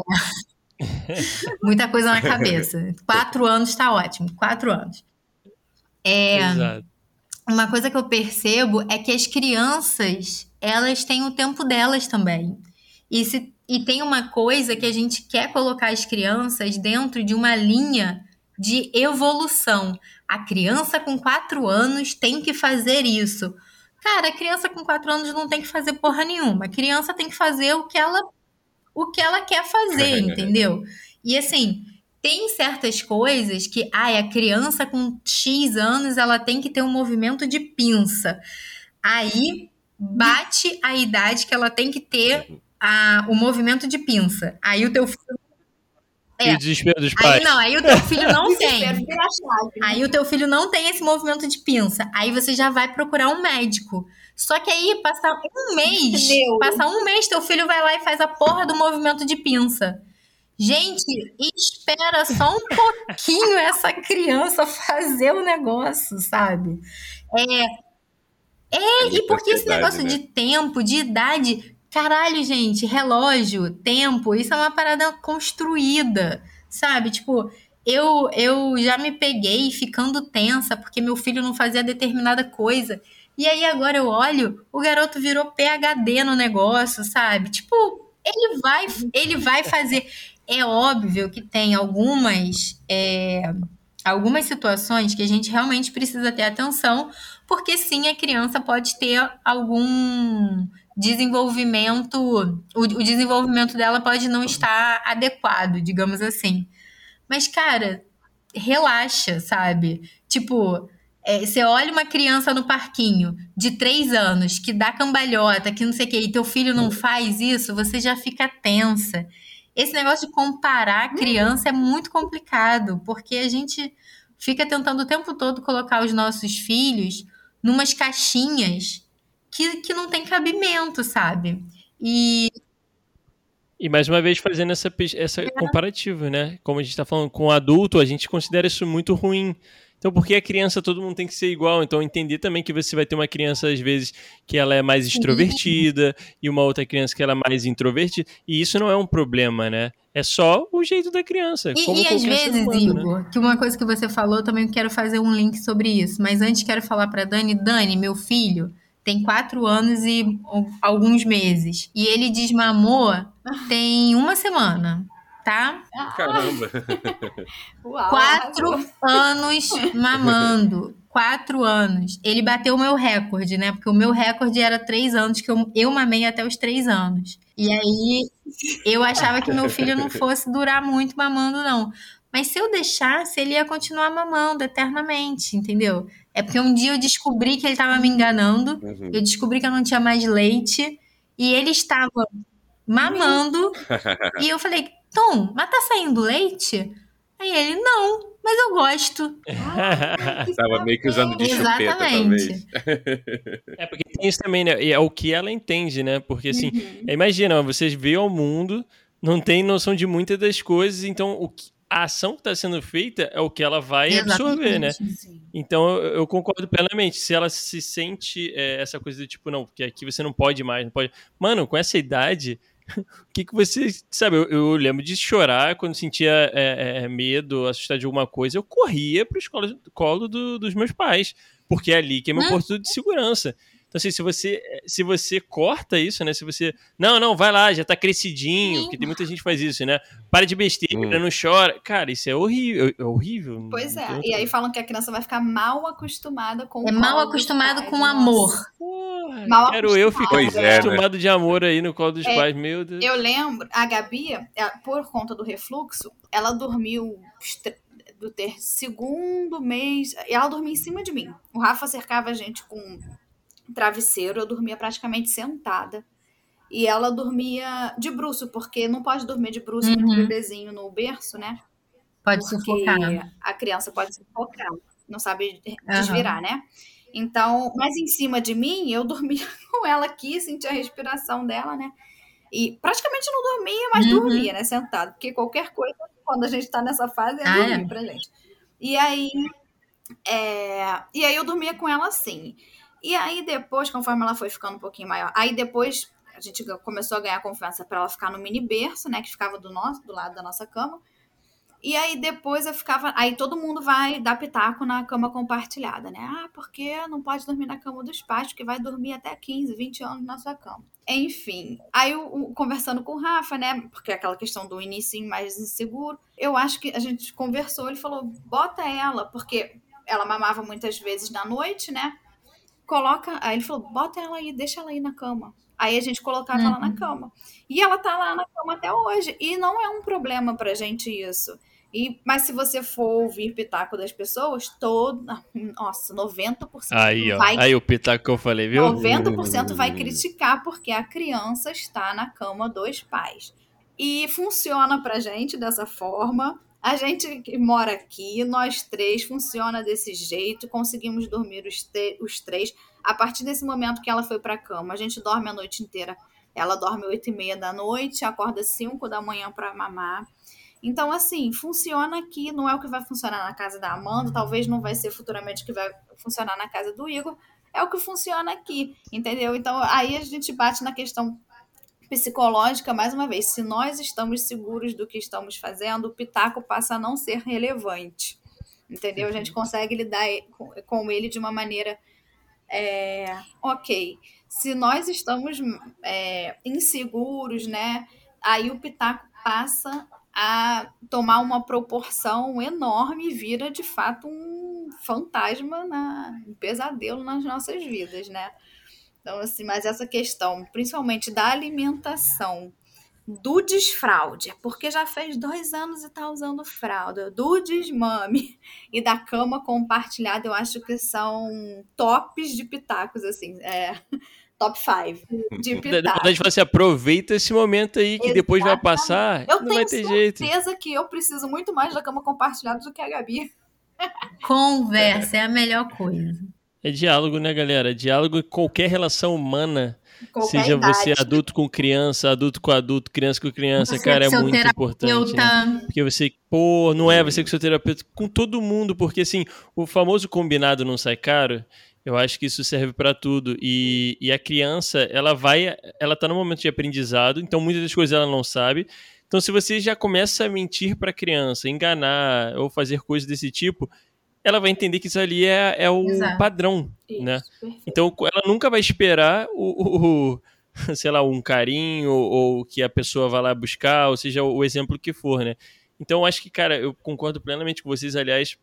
Muita coisa na cabeça. Quatro anos tá ótimo. Quatro anos. É, Exato. Uma coisa que eu percebo é que as crianças, elas têm o tempo delas também. E, se, e tem uma coisa que a gente quer colocar as crianças dentro de uma linha de evolução. A criança com quatro anos tem que fazer isso. Cara, a criança com quatro anos não tem que fazer porra nenhuma. A criança tem que fazer o que ela, o que ela quer fazer, entendeu? E assim, tem certas coisas que, ai, a criança com X anos, ela tem que ter um movimento de pinça. Aí bate a idade que ela tem que ter a, o movimento de pinça. Aí o teu filho. E É. o desespero dos Aí pais. não, aí o teu filho não tem. chave. Aí o teu filho não tem esse movimento de pinça. Aí você já vai procurar um médico. Só que aí, passa um mês, Meu. passa um mês, teu filho vai lá e faz a porra do movimento de pinça. Gente, espera só um pouquinho essa criança fazer o negócio, sabe? É, é e porque esse negócio né? de tempo, de idade, caralho, gente, relógio, tempo, isso é uma parada construída, sabe? Tipo, eu, eu já me peguei ficando tensa porque meu filho não fazia determinada coisa. E aí agora eu olho, o garoto virou PhD no negócio, sabe? Tipo, ele vai, ele vai fazer. É óbvio que tem algumas, é, algumas situações que a gente realmente precisa ter atenção, porque sim, a criança pode ter algum desenvolvimento, o, o desenvolvimento dela pode não estar adequado, digamos assim. Mas, cara, relaxa, sabe? Tipo, é, você olha uma criança no parquinho de três anos que dá cambalhota, que não sei o que, e teu filho não faz isso, você já fica tensa. Esse negócio de comparar a criança é muito complicado, porque a gente fica tentando o tempo todo colocar os nossos filhos numas caixinhas que, que não tem cabimento, sabe? E E mais uma vez fazendo essa, essa comparativa, né? Como a gente tá falando com o adulto, a gente considera isso muito ruim. Então, porque a criança, todo mundo tem que ser igual. Então, entender também que você vai ter uma criança, às vezes, que ela é mais extrovertida e uma outra criança que ela é mais introvertida. E isso não é um problema, né? É só o jeito da criança. E, como e às vezes, humano, né? Igor, que uma coisa que você falou, eu também quero fazer um link sobre isso. Mas antes quero falar pra Dani, Dani, meu filho tem quatro anos e alguns meses. E ele desmamou tem uma semana, tá? Caramba. Uau, Quatro anos mamando. Quatro anos. Ele bateu o meu recorde, né? Porque o meu recorde era três anos, que eu, eu mamei até os três anos. E aí eu achava que meu filho não fosse durar muito mamando, não. Mas se eu deixasse, ele ia continuar mamando eternamente, entendeu? É porque um dia eu descobri que ele estava me enganando. Uhum. Eu descobri que eu não tinha mais leite. E ele estava mamando. e eu falei, Tom, mas tá saindo leite? Aí ele, não, mas eu gosto. Tava meio que usando de chupeta, Exatamente. talvez. É porque tem isso também, né? E é o que ela entende, né? Porque assim, Uhum. imagina, vocês veem ao mundo, não tem noção de muitas das coisas, então o que- a ação que está sendo feita é o que ela vai absorver, né? Exatamente. Sim. Então eu, eu concordo plenamente. Se ela se sente é, essa coisa do tipo, não, porque aqui você não pode mais, não pode. Mano, com essa idade, o que, que você. Sabe, eu, eu lembro de chorar quando sentia é, é, medo, assustar de alguma coisa, eu corria pro escola, colo do- dos meus pais, porque é ali que é meu Hum. porto de segurança. Então, assim, se você, se você corta isso, né? Se você. Não, não, vai lá, já tá crescidinho, Sim. porque tem muita gente que faz isso, né? Para de besteira, Hum. não chora. Cara, isso é horrível. É horrível. Pois é. E aí falam que a criança vai ficar mal acostumada com o É mal acostumado pais. com Nossa. amor. Porra, Mal quero eu ficar Pois é, né? acostumado de amor aí no colo dos É, pais, meu Deus. Eu lembro, a Gabi, ela- por conta do refluxo, ela dormiu do ter segundo mês. Ela dormia em cima de mim. O Rafa cercava a gente com travesseiro, eu dormia praticamente sentada. E ela dormia de bruço, porque não pode dormir de bruço com Uhum. um bebezinho no berço, né? Pode Porque sufocar. a criança pode sufocar, não sabe desvirar, né? Então, mas em cima de mim, eu dormia com ela aqui, sentia a respiração dela, né? E praticamente não dormia, mas Uhum. dormia, né? Sentado. Porque qualquer coisa, quando a gente tá nessa fase, é Ah, dormir é? pra gente. E aí, é, e aí eu dormia com ela assim. E aí depois, conforme ela foi ficando um pouquinho maior, aí depois a gente começou a ganhar confiança pra ela ficar no mini berço, né? Que ficava do nosso, do lado da nossa cama. E aí depois eu ficava. Aí todo mundo vai dar pitaco na cama compartilhada, né? Ah, porque não pode dormir na cama dos pais, porque vai dormir até 15, 20 anos na sua cama. Enfim. Aí o- conversando com o Rafa, né? Porque é aquela questão do início mais inseguro. Eu acho que a gente conversou, ele falou: bota ela, porque ela mamava muitas vezes na noite, né? Coloca. Aí ele falou: bota ela aí, deixa ela aí na cama. Aí a gente colocava ela na Uhum. cama. E ela tá lá na cama até hoje. E não é um problema pra gente isso. E, mas se você for ouvir pitaco das pessoas, toda. Nossa, 90% Aí, ó. vai. Aí o pitaco que eu falei, viu? 90% vai criticar porque a criança está na cama dos pais. E funciona pra gente dessa forma. A gente que mora aqui, nós três, funciona desse jeito. Conseguimos dormir os, os três. A partir desse momento que ela foi pra cama, a gente dorme a noite inteira. Ela dorme oito e meia da noite, acorda cinco da manhã pra mamar. Então, assim, funciona aqui, não é o que vai funcionar na casa da Amanda, talvez não vai ser futuramente o que vai funcionar na casa do Igor, é o que funciona aqui, entendeu? Então, aí a gente bate na questão psicológica mais uma vez. Se nós estamos seguros do que estamos fazendo, o pitaco passa a não ser relevante, entendeu? A gente consegue lidar com- com ele de uma maneira é, ok. Se nós estamos é, inseguros, né? Aí o pitaco passa a tomar uma proporção enorme e vira de fato um fantasma, na, um pesadelo nas nossas vidas, né? Então, assim, mas essa questão, principalmente da alimentação, do desfraude, porque já fez dois anos e tá usando fralda, do desmame e da cama compartilhada, eu acho que são tops de pitacos, assim, é, top 5 de pitacos. vontade de falar assim, aproveita esse momento aí que depois vai Exatamente. passar. Eu não vai tenho ter jeito. certeza que eu preciso muito mais da cama compartilhada do que a Gabi. Conversa é a melhor coisa. É diálogo, né, galera? Diálogo em qualquer relação humana. Qualquer seja você idade. adulto com criança, adulto com adulto, criança com criança, Você cara, é muito importante. Né? Porque você, pô, não é você com seu terapeuta, com todo mundo, porque assim, o famoso combinado não sai caro, eu acho que isso serve pra tudo. E, e a criança, ela vai, ela tá no momento de aprendizado, então muitas das coisas ela não sabe. Então, se você já começa a mentir pra criança, enganar ou fazer coisas desse tipo, ela vai entender que isso ali é, é o Exato. padrão, Isso, né? perfeito. Então ela nunca vai esperar o, o- o- sei lá, um carinho ou, ou que a pessoa vá lá buscar, ou seja, o exemplo que for, né? Então eu acho que, cara, eu concordo plenamente com vocês, aliás,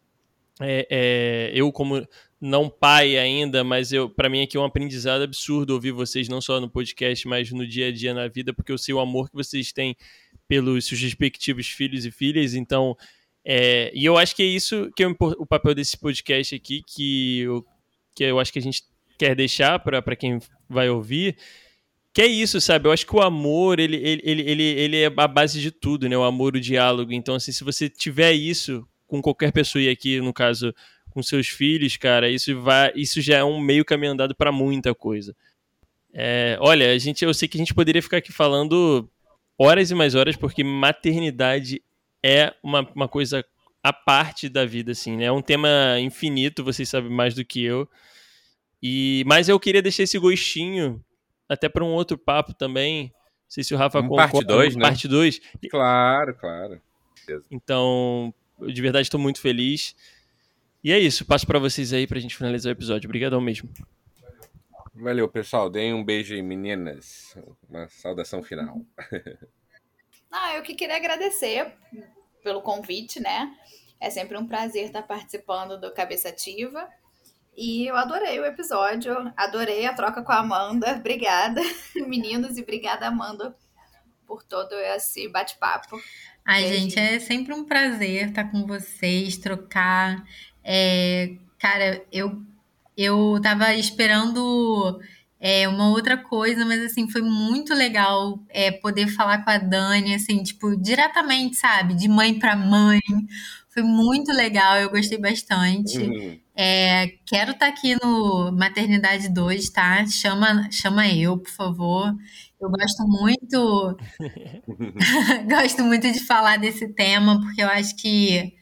é, é, eu como não pai ainda, mas eu para mim aqui é um aprendizado absurdo ouvir vocês não só no podcast, mas no dia a dia na vida, porque eu sei o amor que vocês têm pelos seus respectivos filhos e filhas, então é, e eu acho que é isso que é o papel desse podcast aqui, que eu, que eu acho que a gente quer deixar para quem vai ouvir, que é isso, sabe? Eu acho que o amor, ele, ele, ele, ele, ele é a base de tudo, né? O amor, o diálogo. Então, assim, se você tiver isso com qualquer pessoa, e aqui, no caso, com seus filhos, cara, isso, vai, isso já é um meio caminho andado para muita coisa. É, olha, a gente, eu sei que a gente poderia ficar aqui falando horas e mais horas, porque maternidade é uma, uma coisa à parte da vida, assim, né? É um tema infinito, vocês sabem mais do que eu. E, mas eu queria deixar esse gostinho até para um outro papo também. Não sei se o Rafa Um concorda. parte dois, né? Parte 2. Claro, claro. Então, eu de verdade estou muito feliz. E é isso, passo para vocês aí pra gente finalizar o episódio. Obrigadão mesmo. Valeu, pessoal. Deem um beijo aí, meninas. Uma saudação final. Ah, eu que queria agradecer pelo convite, né? É sempre um prazer estar participando do Cabeça Ativa. E eu adorei o episódio, adorei a troca com a Amanda. Obrigada, meninos, e obrigada, Amanda, por todo esse bate-papo. Ai, gente, é sempre um prazer estar com vocês, trocar. É, cara, eu, eu tava esperando é, uma outra coisa, mas assim, foi muito legal é, poder falar com a Dani, assim, tipo, diretamente, sabe? De mãe para mãe. Foi muito legal, eu gostei bastante. Uhum. É, quero estar tá aqui no Maternidade 2, tá? Chama, chama eu, por favor. Eu gosto muito. gosto muito de falar desse tema, porque eu acho que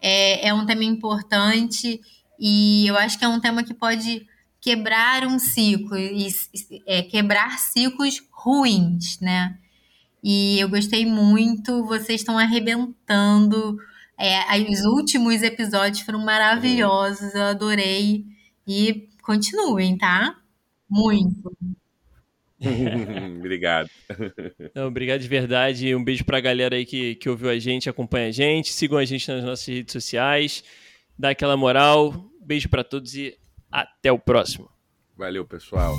é, é um tema importante e eu acho que é um tema que pode quebrar um ciclo e é, quebrar ciclos ruins, né? E eu gostei muito, vocês estão arrebentando é, os últimos episódios foram maravilhosos, eu adorei. E continuem, tá? Muito. obrigado. Não, obrigado de verdade. Um beijo pra galera aí que, que ouviu a gente, acompanha a gente. Sigam a gente nas nossas redes sociais. Dá aquela moral. Beijo para todos e até o próximo. Valeu, pessoal.